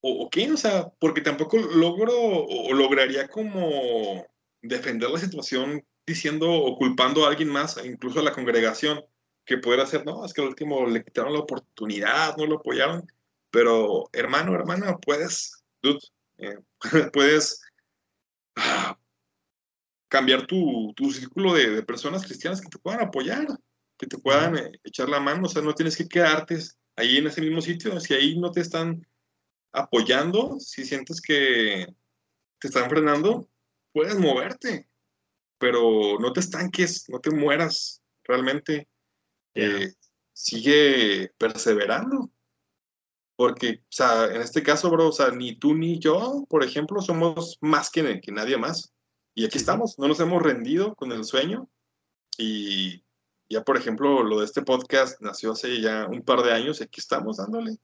o, qué, o sea, porque tampoco logro o, lograría como defender la situación diciendo o culpando a alguien más, incluso a la congregación, que pudiera ser, no, es que al último le quitaron la oportunidad, no lo apoyaron, pero hermano, hermana, puedes, dude, eh, puedes ah, cambiar tu, tu círculo de, de, personas cristianas que te puedan apoyar, que te puedan eh, echar la mano, o sea, no tienes que quedarte ahí en ese mismo sitio, si ahí no te están apoyando, si sientes que te están frenando, puedes moverte, pero no te estanques, no te mueras realmente. Eh, sigue perseverando. Porque, o sea, en este caso, bro, o sea, ni tú ni yo, por ejemplo, somos más que, que nadie más. Y aquí estamos, no nos hemos rendido con el sueño. Y ya, por ejemplo, lo de este podcast nació hace ya un par de años y aquí estamos dándole.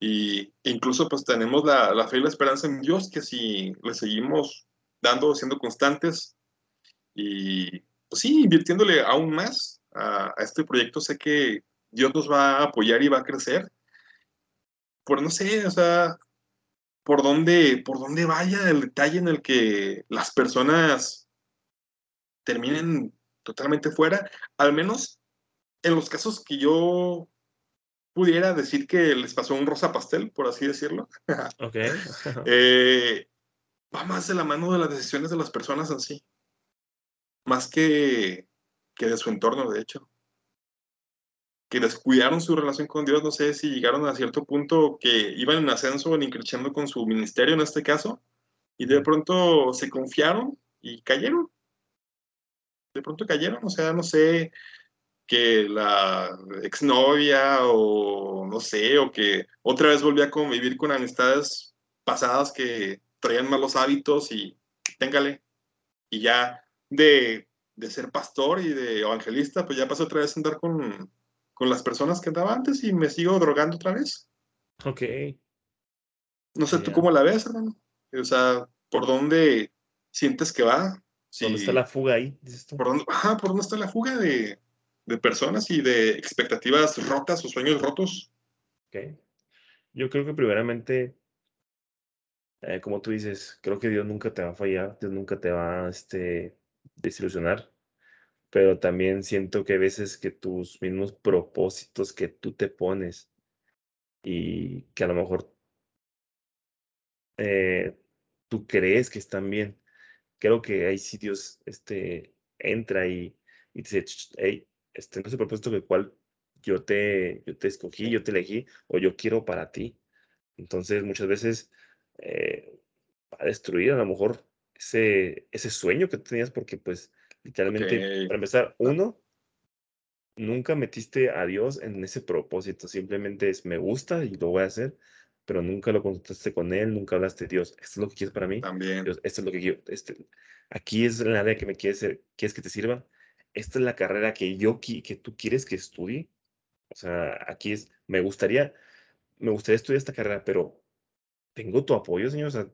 Y incluso pues tenemos la, la fe y la esperanza en Dios que si le seguimos dando, siendo constantes y pues sí, invirtiéndole aún más a, a, este proyecto, sé que Dios nos va a apoyar y va a crecer. Por no sé, o sea, por dónde, por dónde vaya el detalle en el que las personas terminen totalmente fuera, al menos en los casos que yo pudiera decir que les pasó un rosa pastel, por así decirlo. Ok. eh, va más de la mano de las decisiones de las personas en sí, más que, que de su entorno, de hecho. Que descuidaron su relación con Dios, no sé si llegaron a cierto punto que iban en ascenso, en creciendo con su ministerio en este caso, y de pronto se confiaron y cayeron. De pronto cayeron, o sea, no sé, que la exnovia o no sé, o que otra vez volvía a convivir con amistades pasadas que traían malos hábitos y téngale. Y ya de, de ser pastor y de evangelista, pues ya pasó otra vez a andar con, con las personas que andaba antes y me sigo drogando otra vez. Ok. No sé, yeah. ¿tú cómo la ves, hermano? O sea, ¿por dónde sientes que va? Si, ¿Dónde está la fuga ahí? Dices tú? ¿Por dónde, ajá, ¿por dónde está la fuga de, de personas y de expectativas rotas o sueños rotos. Ok. Yo creo que primeramente, eh, como tú dices, creo que Dios nunca te va a fallar, Dios nunca te va a este, desilusionar, pero también siento que hay veces que tus mismos propósitos que tú te pones y que a lo mejor eh, tú crees que están bien, creo que hay sitios, este, entra y, y dice, hey, este no es propósito que cual yo te, yo te escogí, yo te elegí o yo quiero para ti. Entonces, muchas veces eh, va a destruir a lo mejor ese, ese sueño que tenías porque, pues, literalmente, okay. para empezar, uno, nunca metiste a Dios en ese propósito, simplemente es me gusta y lo voy a hacer, pero nunca lo consultaste con Él, nunca hablaste, Dios, esto es lo que quieres para mí, También. Dios, esto es lo que quiero, este, aquí es el área que me quieres, quieres que te sirva, esta es la carrera que yo que tú quieres que estudie. O sea, aquí es, me gustaría, me gustaría estudiar esta carrera, pero tengo tu apoyo, señor. O sea,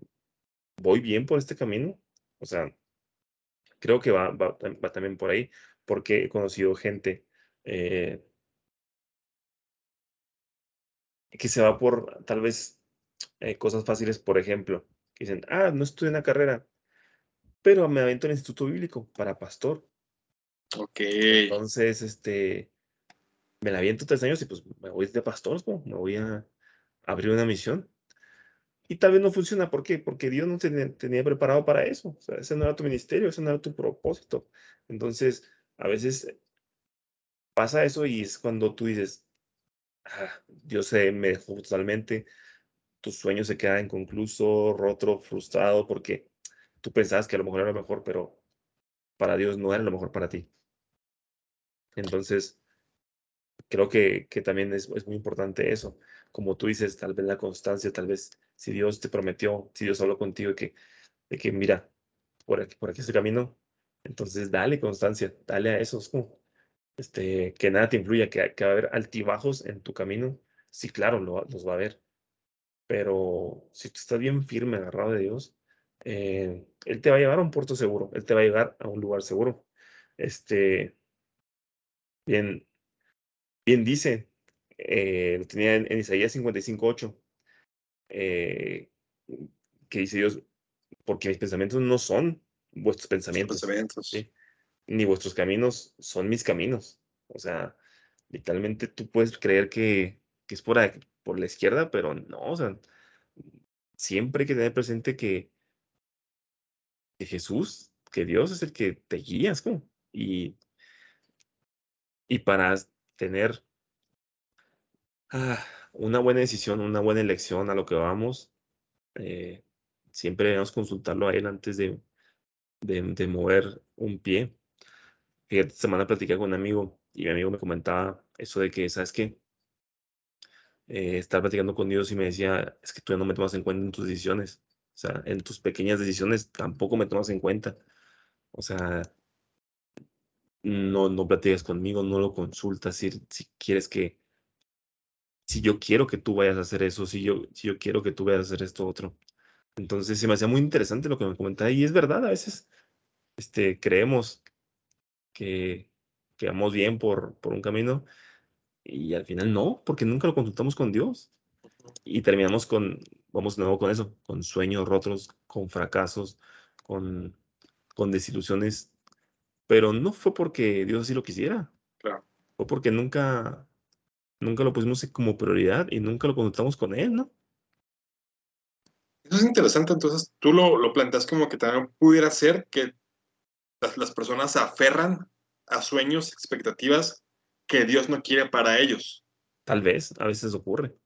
voy bien por este camino. O sea, creo que va, va, va también por ahí, porque he conocido gente eh, que se va por tal vez eh, cosas fáciles, por ejemplo, que dicen, ah, no estudié una carrera, pero me avento el instituto bíblico para pastor. Ok. Entonces, este, me la aviento tres años y pues me voy de pastor, ¿no? me voy a abrir una misión. Y tal vez no funciona, ¿por qué? Porque Dios no te tenía preparado para eso. O sea, ese no era tu ministerio, ese no era tu propósito. Entonces, a veces pasa eso y es cuando tú dices, ah, Dios se me dejó totalmente, tu sueño se queda inconcluso, roto, frustrado, porque tú pensabas que a lo mejor era lo mejor, pero para Dios no era lo mejor para ti. Entonces, creo que, que también es, es, muy importante eso. Como tú dices, tal vez la constancia, tal vez si Dios te prometió, si Dios habló contigo de que, de que mira, por aquí, por aquí es el camino. Entonces, dale constancia, dale a eso. Es como, este, que nada te influya, que, que va a haber altibajos en tu camino. Sí, claro, lo, los va a haber. Pero si tú estás bien firme, agarrado de Dios, eh, Él te va a llevar a un puerto seguro, Él te va a llevar a un lugar seguro. Este, bien, bien dice, eh, lo tenía en, Isaías 55.8, eh, que dice Dios, porque mis pensamientos no son vuestros pensamientos, pensamientos. ¿sí? ni vuestros caminos son mis caminos. O sea, literalmente tú puedes creer que, que es por, por la izquierda, pero no, o sea, siempre hay que tener presente que, que Jesús, que Dios es el que te guía, como, y, y para tener ah, una buena decisión, una buena elección a lo que vamos, eh, siempre debemos consultarlo a Él antes de, de, mover un pie. Fíjate, esta semana platicé con un amigo y mi amigo me comentaba eso de que, ¿sabes qué? eh, estar platicando con Dios y me decía, es que tú ya no me tomas en cuenta en tus decisiones. O sea, en tus pequeñas decisiones tampoco me tomas en cuenta. O sea, no, no platiques conmigo, no lo consultas si, si quieres que, si yo quiero que tú vayas a hacer eso, si yo, si yo quiero que tú vayas a hacer esto otro. Entonces se me hacía muy interesante lo que me comentaba y es verdad, a veces este, creemos que, que vamos bien por, por un camino y al final no, porque nunca lo consultamos con Dios. Y terminamos con, vamos de nuevo con eso, con sueños rotos, con fracasos, con, con desilusiones. Pero no fue porque Dios así lo quisiera. Claro. Fue porque nunca, nunca lo pusimos como prioridad y nunca lo consultamos con Él, ¿no? Eso es interesante, entonces tú lo, lo planteas como que también pudiera ser que las, las personas se aferran a sueños, expectativas que Dios no quiere para ellos. Tal vez, a veces ocurre.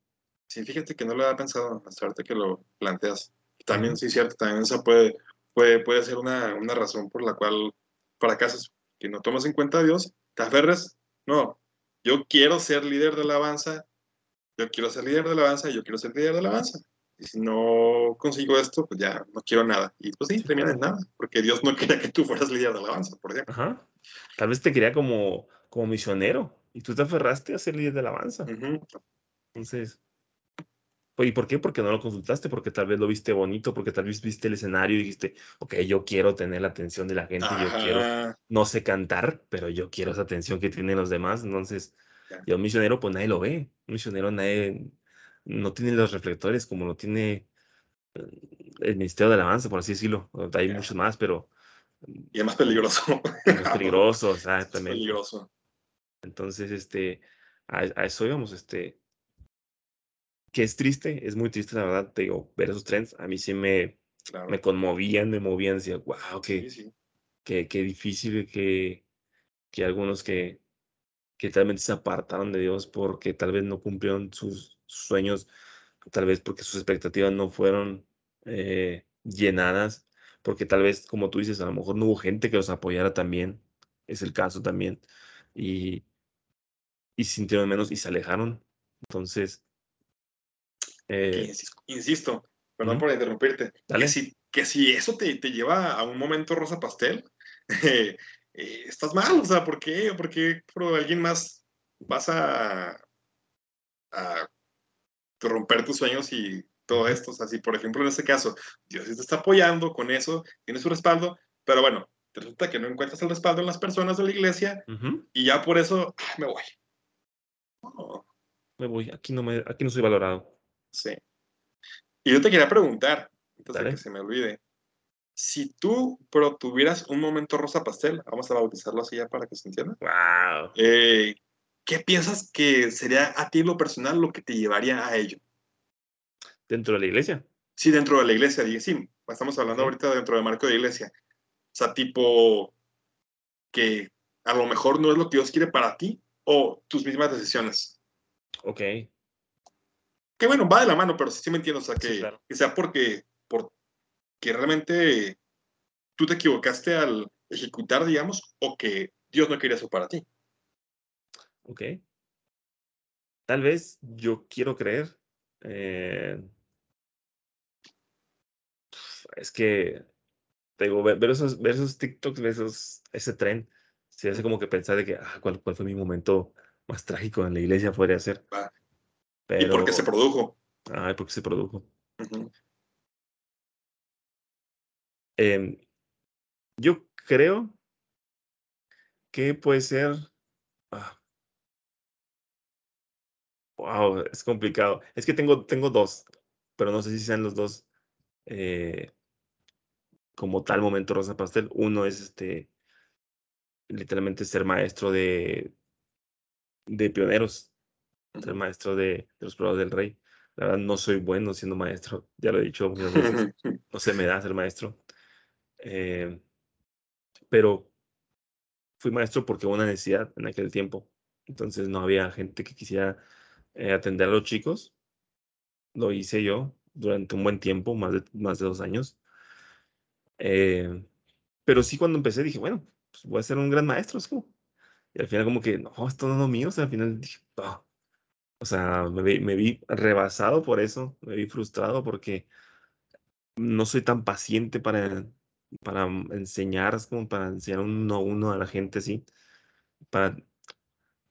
Sí, fíjate que no lo había pensado hasta ahorita que lo planteas. También, sí, cierto, también esa puede, puede, puede ser una, una razón por la cual fracasas, que no tomas en cuenta a Dios, te aferres, no, yo quiero ser líder de alabanza, yo quiero ser líder de alabanza, yo quiero ser líder de alabanza. Y si no consigo esto, pues ya no quiero nada. Y pues sí, termina en nada, porque Dios no quería que tú fueras líder de alabanza, por ejemplo. Ajá. Tal vez te quería como como misionero y tú te aferraste a ser líder de alabanza. Entonces, pues, ¿y por qué? Porque no lo consultaste, porque tal vez lo viste bonito, porque tal vez viste el escenario y dijiste, ok, yo quiero tener la atención de la gente, yo quiero, no sé cantar, pero yo quiero esa atención que tienen los demás. Entonces, yo un misionero, pues nadie lo ve. Un misionero, nadie, no tiene los reflectores como lo tiene eh, el Ministerio de Alabanza, por así decirlo. Hay muchos más, pero... Y es más peligroso. Es peligroso, exactamente. Es peligroso. Entonces, este, a, eso íbamos, este, que es triste, es muy triste, la verdad, te digo, ver esos trends, a mí sí me, me conmovían, me movían, decía, wow, qué, qué, qué, difícil que, que algunos que, que vez se apartaron de Dios porque tal vez no cumplieron sus sueños, tal vez porque sus expectativas no fueron eh, llenadas, porque tal vez, como tú dices, a lo mejor no hubo gente que los apoyara también, es el caso también, y, y sintieron menos y se alejaron. Entonces. Eh, insisto, perdón por interrumpirte. Que si, que si eso te, te, lleva a un momento rosa pastel, eh, eh, estás mal. O sea, ¿por qué? Porque por alguien más vas a, a romper tus sueños y todo esto. O sea, si por ejemplo en este caso Dios te está apoyando con eso, tiene su respaldo, pero bueno, resulta que no encuentras el respaldo en las personas de la iglesia y ya por eso ah, me voy. Me voy, aquí no, me, aquí no soy valorado. Sí. Y yo te quería preguntar, antes de que se me olvide, si tú pero tuvieras un momento rosa pastel, vamos a bautizarlo así ya para que se entienda. Wow. Eh, ¿Qué piensas que sería a ti lo personal lo que te llevaría a ello? ¿Dentro de la iglesia? Sí, dentro de la iglesia, dije, sí, estamos hablando ahorita dentro del marco de iglesia. O sea, tipo que a lo mejor no es lo que Dios quiere para ti, o tus mismas decisiones. Ok. Que bueno, va de la mano, pero sí, me entiendo, o sea, que, sea porque, que realmente tú te equivocaste al ejecutar, digamos, o que Dios no quería eso para ti. Ok. Tal vez yo quiero creer. Eh, es que te digo, ver, esos, ver esos TikToks, ver esos, ese tren, se hace como que pensar de que, ah, ¿cuál, ¿cuál, fue mi momento más trágico en la iglesia? Podría ser. Pero, ¿Y por qué se produjo? Ay, porque se produjo. Em, yo creo que puede ser. Wow, ah, es complicado. Es que tengo, tengo dos, pero no sé si sean los dos eh, como tal momento Rosa Pastel. Uno es este, literalmente ser maestro de, de pioneros, ser maestro de, los pruebas del rey. La verdad, no soy bueno siendo maestro, ya lo he dicho muchas veces. No se me da ser maestro. Eh, pero fui maestro porque hubo una necesidad en aquel tiempo. Entonces no había gente que quisiera eh, atender a los chicos. Lo hice yo durante un buen tiempo, más de, más de dos años. Eh, pero sí cuando empecé dije, bueno, pues voy a ser un gran maestro. Y al final como que, no, esto no es lo mío. O sea, al final dije, O sea, me vi, me vi rebasado por eso, me vi frustrado porque no soy tan paciente para, para enseñar, como para enseñar uno a uno a la gente así, para,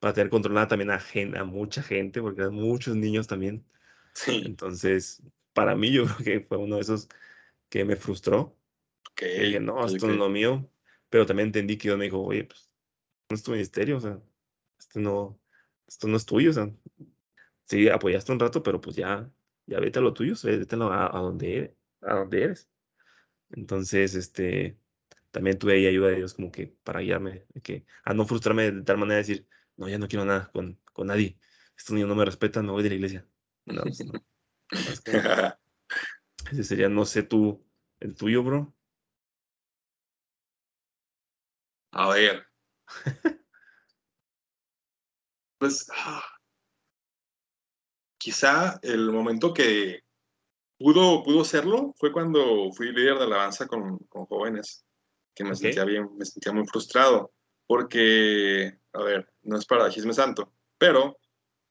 para tener controlada también a, a mucha gente, porque hay muchos niños también. Sí. Entonces, para mí yo creo que fue uno de esos que me frustró. Que no, esto no es lo mío. Pero también entendí que Dios me dijo, oye, pues, no es tu ministerio, o sea, esto no, esto no es tuyo, o sea, sí, apoyaste un rato, pero pues ya, ya vete a lo tuyo, vete a, a, donde, a donde eres. Entonces, este, también tuve ahí ayuda de Dios como que para guiarme, que, a no frustrarme de tal manera de decir, no, ya no quiero nada con, con nadie, estos niños no me respetan, me voy de la iglesia. No, pues, no. ese sería, no sé tú, el tuyo, bro. A ver. pues, ah, quizá el momento que pudo, pudo serlo fue cuando fui líder de alabanza con, con jóvenes, que me sentía bien, me sentía muy frustrado, porque, a ver, no es para chisme santo, pero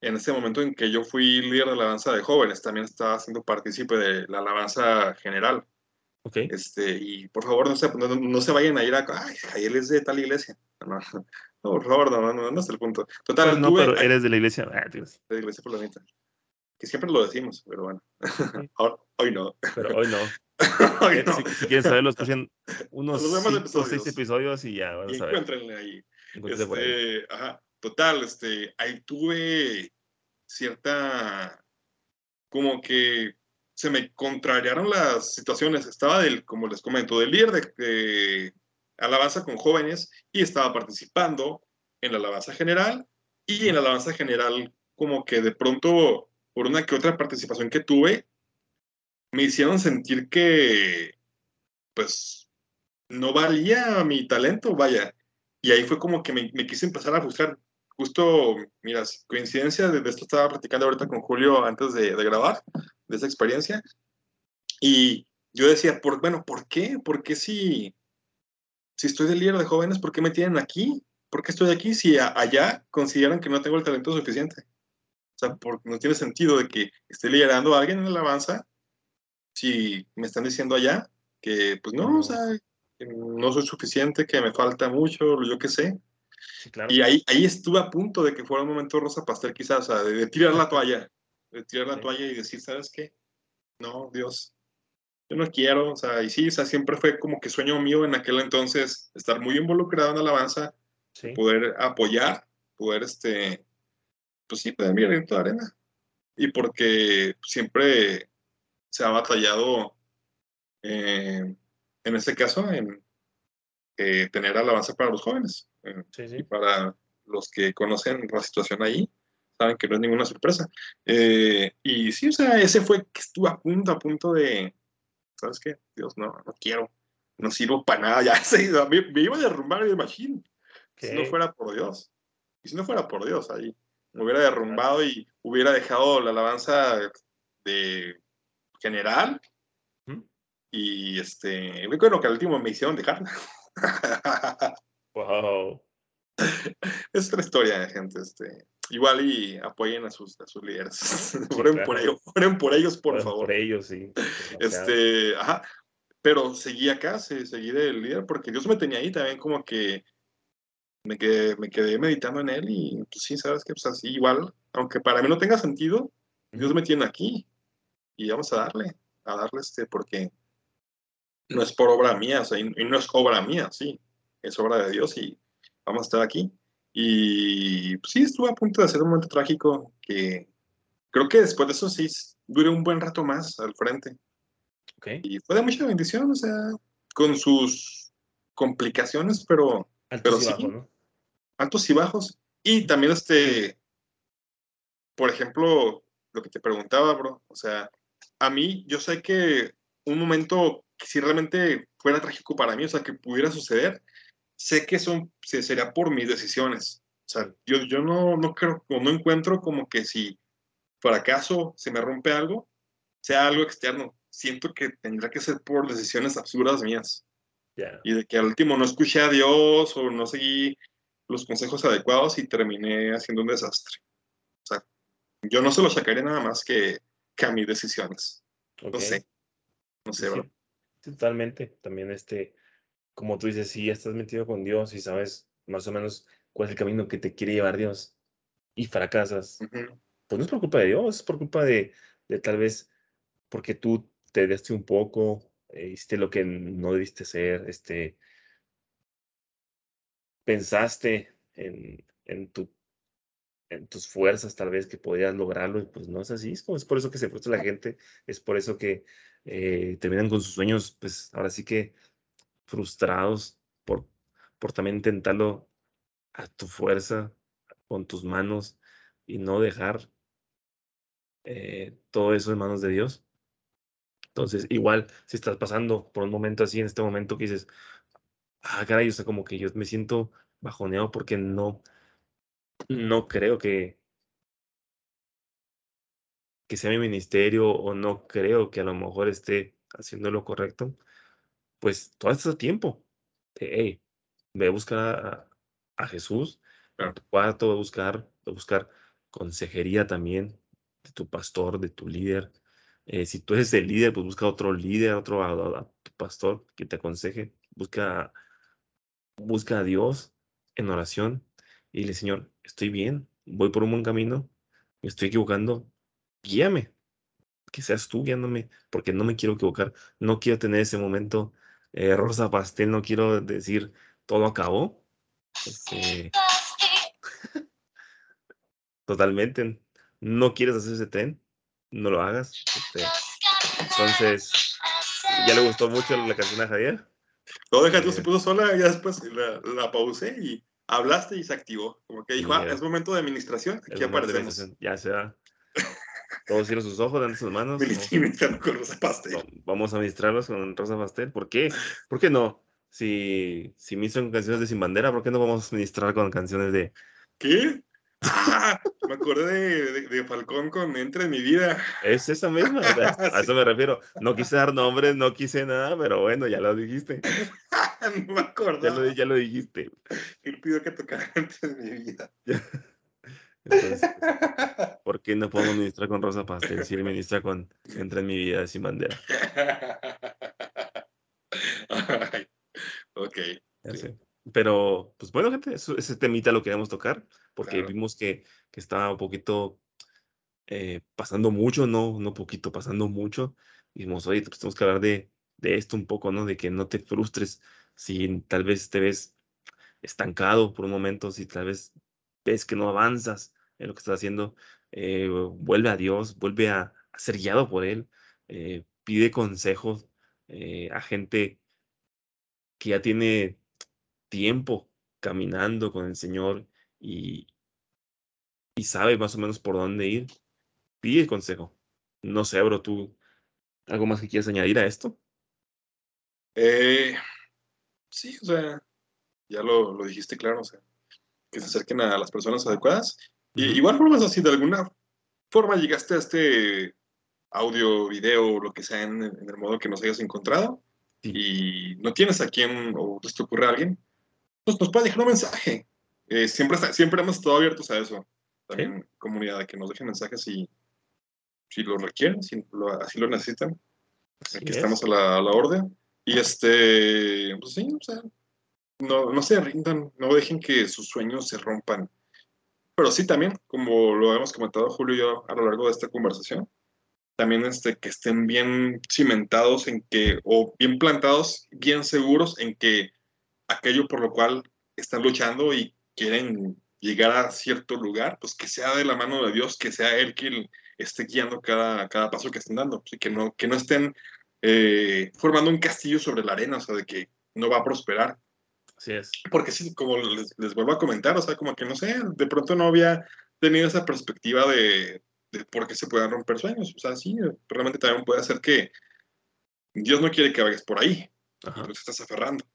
en ese momento en que yo fui líder de alabanza de jóvenes, también estaba siendo partícipe de la alabanza general. Okay. Este, y por favor, no se, no, se vayan a ir a, ay, él es de tal iglesia. No, no, por favor, no, no, no es el punto. Total, no, pero eres de la iglesia. Ah, de la iglesia por la mitad que siempre lo decimos, pero bueno, hoy no. Pero hoy no. hoy eh, no. Si, quieren saberlo, escuchen unos cinco, seis episodios y ya van a saber. encuéntrenle ahí. Este, ajá, total, este, ahí tuve cierta, como que se me contrariaron las situaciones. Estaba del, como les comento, del líder de, de alabanza con jóvenes y estaba participando en la alabanza general y en la alabanza general como que de pronto por una que otra participación que tuve, me hicieron sentir que, pues, no valía mi talento, vaya. Y ahí fue como que me, quise empezar a buscar. Justo, mira, coincidencia, de, esto estaba platicando ahorita con Julio antes de, grabar, de esa experiencia. Y yo decía, por, bueno, ¿por qué? ¿Por qué si, si estoy de líder de jóvenes, por qué me tienen aquí? ¿Por qué estoy aquí si allá consideran que no tengo el talento suficiente? O sea, porque no tiene sentido de que esté liderando a alguien en la alabanza si me están diciendo allá que, pues no, o sea, no soy suficiente, que me falta mucho, yo qué sé. Y ahí, ahí estuve a punto de que fuera un momento Rosa Pastel, quizás, o sea, de, tirar la toalla, de tirar la toalla y decir, ¿sabes qué? No, Dios, yo no quiero, o sea, y sí, o sea, siempre fue como que sueño mío en aquel entonces estar muy involucrado en la alabanza, poder apoyar, poder, este, pues sí, pueden mi granito de arena. Y porque siempre se ha batallado, eh, en este caso, en eh, tener alabanza para los jóvenes. Eh, y para los que conocen la situación ahí, saben que no es ninguna sorpresa. y sí, o sea, ese fue que estuvo a punto, a punto de, ¿sabes qué? Dios, no, no quiero, no sirvo para nada, ya se, me, me iba a derrumbar mi imagino. Si no fuera por Dios. Y si no fuera por Dios, ahí me hubiera derrumbado y hubiera dejado la alabanza de general. Y este, bueno que al último me hicieron dejarla. wow. Es otra historia, gente. Este, igual y apoyen a sus, a sus líderes. por, ellos, por ellos, por favor. Por ellos, sí. Este, ajá. pero seguí acá, seguí del líder, porque Dios me tenía ahí también como que me quedé, me quedé meditando en él y pues sí, sabes que pues así igual, aunque para mí no tenga sentido, Dios me tiene aquí y vamos a darle, a darle este, porque no es por obra mía, o sea, y, no es obra mía, sí, es obra de Dios y vamos a estar aquí. Y pues, sí, estuve a punto de hacer un momento trágico que creo que después de eso sí duré un buen rato más al frente. Y fue de mucha bendición, o sea, con sus complicaciones, pero, ¿no? Altos y bajos. Y también este, por ejemplo, lo que te preguntaba, bro, o sea, a mí, yo sé que un momento que si realmente fuera trágico para mí, o sea, que pudiera suceder, sé que son, sería por mis decisiones. O sea, yo, yo no, no creo, o no encuentro como que si por acaso se me rompe algo, sea algo externo. Siento que tendrá que ser por decisiones absurdas mías. Y de que al último no escuché a Dios o no seguí los consejos adecuados y terminé haciendo un desastre. O sea, yo no se lo sacaré nada más que, que a mis decisiones. No sé. No sé, bro. totalmente. También este, como tú dices, si estás metido con Dios y sabes más o menos cuál es el camino que te quiere llevar Dios y fracasas, pues no es por culpa de Dios, es por culpa de, de tal vez porque tú te diste un poco, eh, hiciste lo que no debiste ser, este, pensaste en, en, tu, en tus fuerzas tal vez que podías lograrlo y pues no es así, es, como, es por eso que se frustra la gente, es por eso que eh, terminan con sus sueños, pues ahora sí que frustrados por, por también intentarlo a tu fuerza, con tus manos y no dejar eh, todo eso en manos de Dios. Entonces, igual, si estás pasando por un momento así, en este momento que dices, ah, caray, o sea, como que yo me siento bajoneado porque no, no creo que, que sea mi ministerio o no creo que a lo mejor esté haciendo lo correcto, pues todo este tiempo. hey, ve a buscar a, Jesús en tu cuarto, a buscar, a buscar consejería también de tu pastor, de tu líder, eh, si tú eres el líder, pues busca otro líder, otro pastor que te aconseje. Busca, busca a Dios en oración y dile, Señor, estoy bien, voy por un buen camino, me estoy equivocando, guíame, que seas tú guiándome, porque no me quiero equivocar, no quiero tener ese momento eh, rosa pastel, no quiero decir todo acabó. Este, totalmente, no quieres hacer ese tren, no lo hagas. Este, entonces, ¿ya le gustó mucho la canción a Javier? No, deja tú, se puso sola, ya después la, la pausé y hablaste y se activó. Como que dijo, ah, es momento de administración, aquí aparecemos. Ya sea. Todos cierran sus ojos, dan sus manos. con Rosa Pastel. Vamos a administrarlos con Rosa Pastel. ¿Por qué? ¿Por qué no? Si, si ministran canciones de Sin Bandera, ¿por qué no vamos a ministrar con canciones de... ¿Qué? Ah, me acordé de, Falcón con Entre en mi vida. Es esa misma, a eso me refiero. No quise dar nombres, no quise nada, pero bueno, ya lo dijiste. no me acuerdo. Ya lo, ya lo dijiste. Él pidió que tocara Entre en mi vida. Entonces, ¿por qué no podemos ministrar con Rosa Pastel si él ministra con Entre en mi vida sin bandera? ok. Pero, pues bueno, gente, ese temita lo queríamos tocar porque vimos que, que, estaba un poquito eh, pasando mucho, no, no poquito, pasando mucho. Y dijimos, oye, pues tenemos que hablar de, de esto un poco, ¿no? De que no te frustres si tal vez te ves estancado por un momento, si tal vez ves que no avanzas en lo que estás haciendo, eh, vuelve a Dios, vuelve a, ser guiado por Él, eh, pide consejos a gente que ya tiene tiempo caminando con el Señor y, y sabe más o menos por dónde ir, pide consejo. No sé, bro, tú, ¿algo más que quieras añadir a esto? Eh, sí, o sea, ya lo, lo, dijiste claro, o sea, que se acerquen a las personas adecuadas. Y igual formas así, de alguna forma llegaste a este audio, video, lo que sea, en, el modo que nos hayas encontrado, y no tienes a quién, o te ocurre a alguien, pues nos puede dejar un mensaje. Eh, siempre, siempre hemos estado abiertos a eso. También comunidad, que nos dejen mensajes si, si lo requieren, si así lo necesitan. Aquí estamos a la, a la, orden. Y este, pues sí, o sea, no, no se rindan, no dejen que sus sueños se rompan. Pero sí también, como lo hemos comentado Julio y yo a lo largo de esta conversación, también este, que estén bien cimentados en que, o bien plantados, bien seguros en que aquello por lo cual están luchando y quieren llegar a cierto lugar, pues que sea de la mano de Dios, que sea Él quien esté guiando cada, cada paso que estén dando, que, no, que no estén eh, formando un castillo sobre la arena, o sea, de que no va a prosperar. Así es. Porque sí, como les, les, vuelvo a comentar, o sea, como que no sé, de pronto no había tenido esa perspectiva de, de por qué se puedan romper sueños. O sea, sí, realmente también puede ser que Dios no quiere que vayas por ahí, Ajá. te estás aferrando.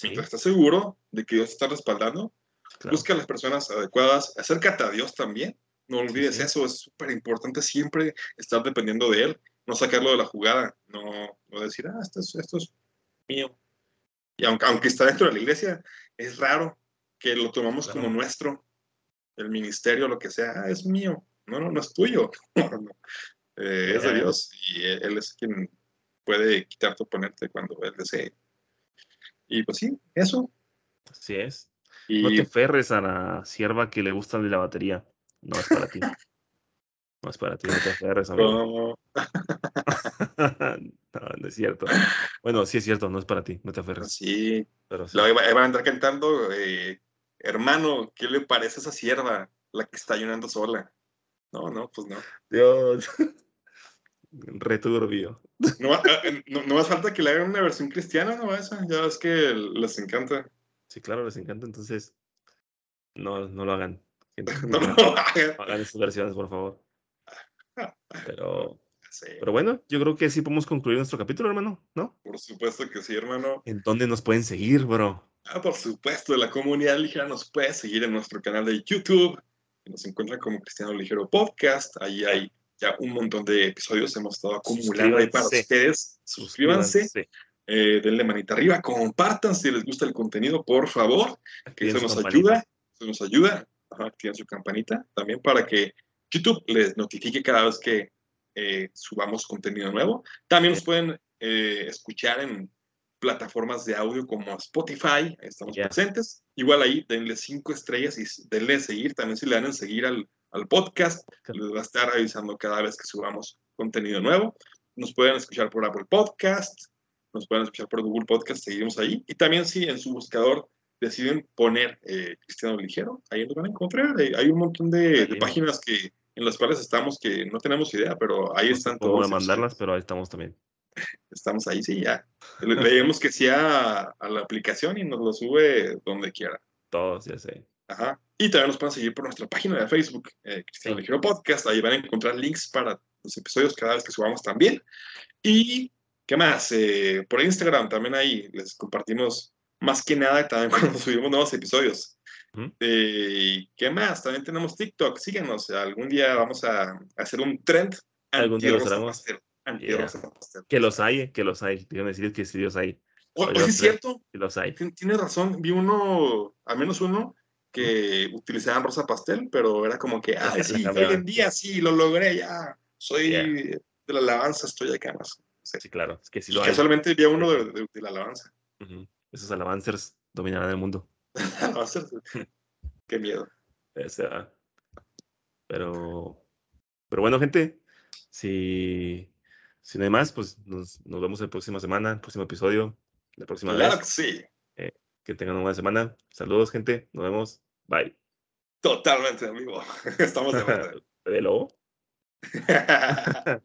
Sí. Mientras estás seguro de que Dios te está respaldando, claro. busca a las personas adecuadas, acércate a Dios también. No olvides sí. eso, es súper importante siempre estar dependiendo de Él, no sacarlo de la jugada, no, no decir, ah, esto es, esto es mío. Y aunque, aunque está dentro de la iglesia, es raro que lo tomamos claro. como nuestro, el ministerio, lo que sea, ah, es mío. No, no, no es tuyo. eh, es de Dios y Él es quien puede quitarte o ponerte cuando Él desee. Y pues sí, eso. Así es. Y... No te ferres a la sierva que le gusta de la batería. No es para ti. No es para ti, no te aferres, amigo. No. no, no es cierto. Bueno, sí es cierto, no es para ti, no te aferres. Sí. Pero sí. Lo van a andar cantando, eh, hermano, ¿qué le parece a esa sierva, la que está llorando sola? No, no, pues no. Dios. Returbio. No, eh, no, no más falta que le hagan una versión cristiana, ¿no? Esa, ya ves que les encanta. Sí, claro, les encanta, entonces no, no lo hagan. No, no, no hagan. hagan esas versiones, por favor. Pero, sí. pero bueno, yo creo que sí podemos concluir nuestro capítulo, hermano, ¿no? Por supuesto que sí, hermano. ¿En dónde nos pueden seguir, bro? Ah, por supuesto, la comunidad ligera nos puede seguir en nuestro canal de YouTube. Nos encuentran como Cristiano Ligero Podcast. Ahí hay ya un montón de episodios hemos estado acumulando ahí para ustedes. Suscríbanse. Suscríbanse. Eh, denle manita arriba, compartan si les gusta el contenido, por favor, que eso nos campanita. ayuda, eso nos ayuda, Ajá, activen su campanita también para que YouTube les notifique cada vez que eh, subamos contenido nuevo. También nos pueden eh, escuchar en plataformas de audio como Spotify, estamos yeah. presentes. Igual ahí denle cinco estrellas y denle seguir, también si le dan en seguir al, al podcast, les va a estar avisando cada vez que subamos contenido nuevo. Nos pueden escuchar por Apple Podcast, nos pueden escuchar por Google Podcast, seguimos ahí. Y también si en su buscador deciden poner eh, Cristiano Ligero, ahí nos van a encontrar. Hay un montón de, de páginas que, en las cuales estamos que no tenemos idea, pero ahí están todos. a mandarlas, pero ahí estamos también. Estamos ahí, sí, ya. Le, leemos que sí a, a, la aplicación y nos lo sube donde quiera. Todos, ya sé. Ajá. Y también nos pueden seguir por nuestra página de Facebook, eh, Cristiano. Ligero Podcast. Ahí van a encontrar links para los episodios cada vez que subamos también. Y ¿Qué más? Eh, por Instagram también ahí les compartimos más que nada también cuando subimos nuevos episodios. ¿Mm? Eh, ¿Qué más? También tenemos TikTok, síguenos. Algún día vamos a hacer un trend. Algún día lo haremos. Yeah. Que los hay, que los hay. Déjame decir que sí los hay. O, oh, es cierto. Que los hay. Tienes razón. Vi uno, al menos uno, que utilizaban rosa pastel, pero era como que, ah, sí, hoy en día sí, lo logré ya. Soy yeah. de la alabanza, estoy acá más. Sí, claro. Es que sí lo hay. Casualmente vi uno de, de, de, la alabanza. Uh -huh. Esos alabancers dominarán el mundo. alabancers. Qué miedo. O sea, pero, pero bueno, gente, si, si no hay más, pues nos, nos vemos la próxima semana, el próximo episodio, la próxima claro vez. Que sí. Que tengan una buena semana. Saludos, gente. Nos vemos. Bye. Totalmente, amigo. Estamos de vuelta. ¿De lobo?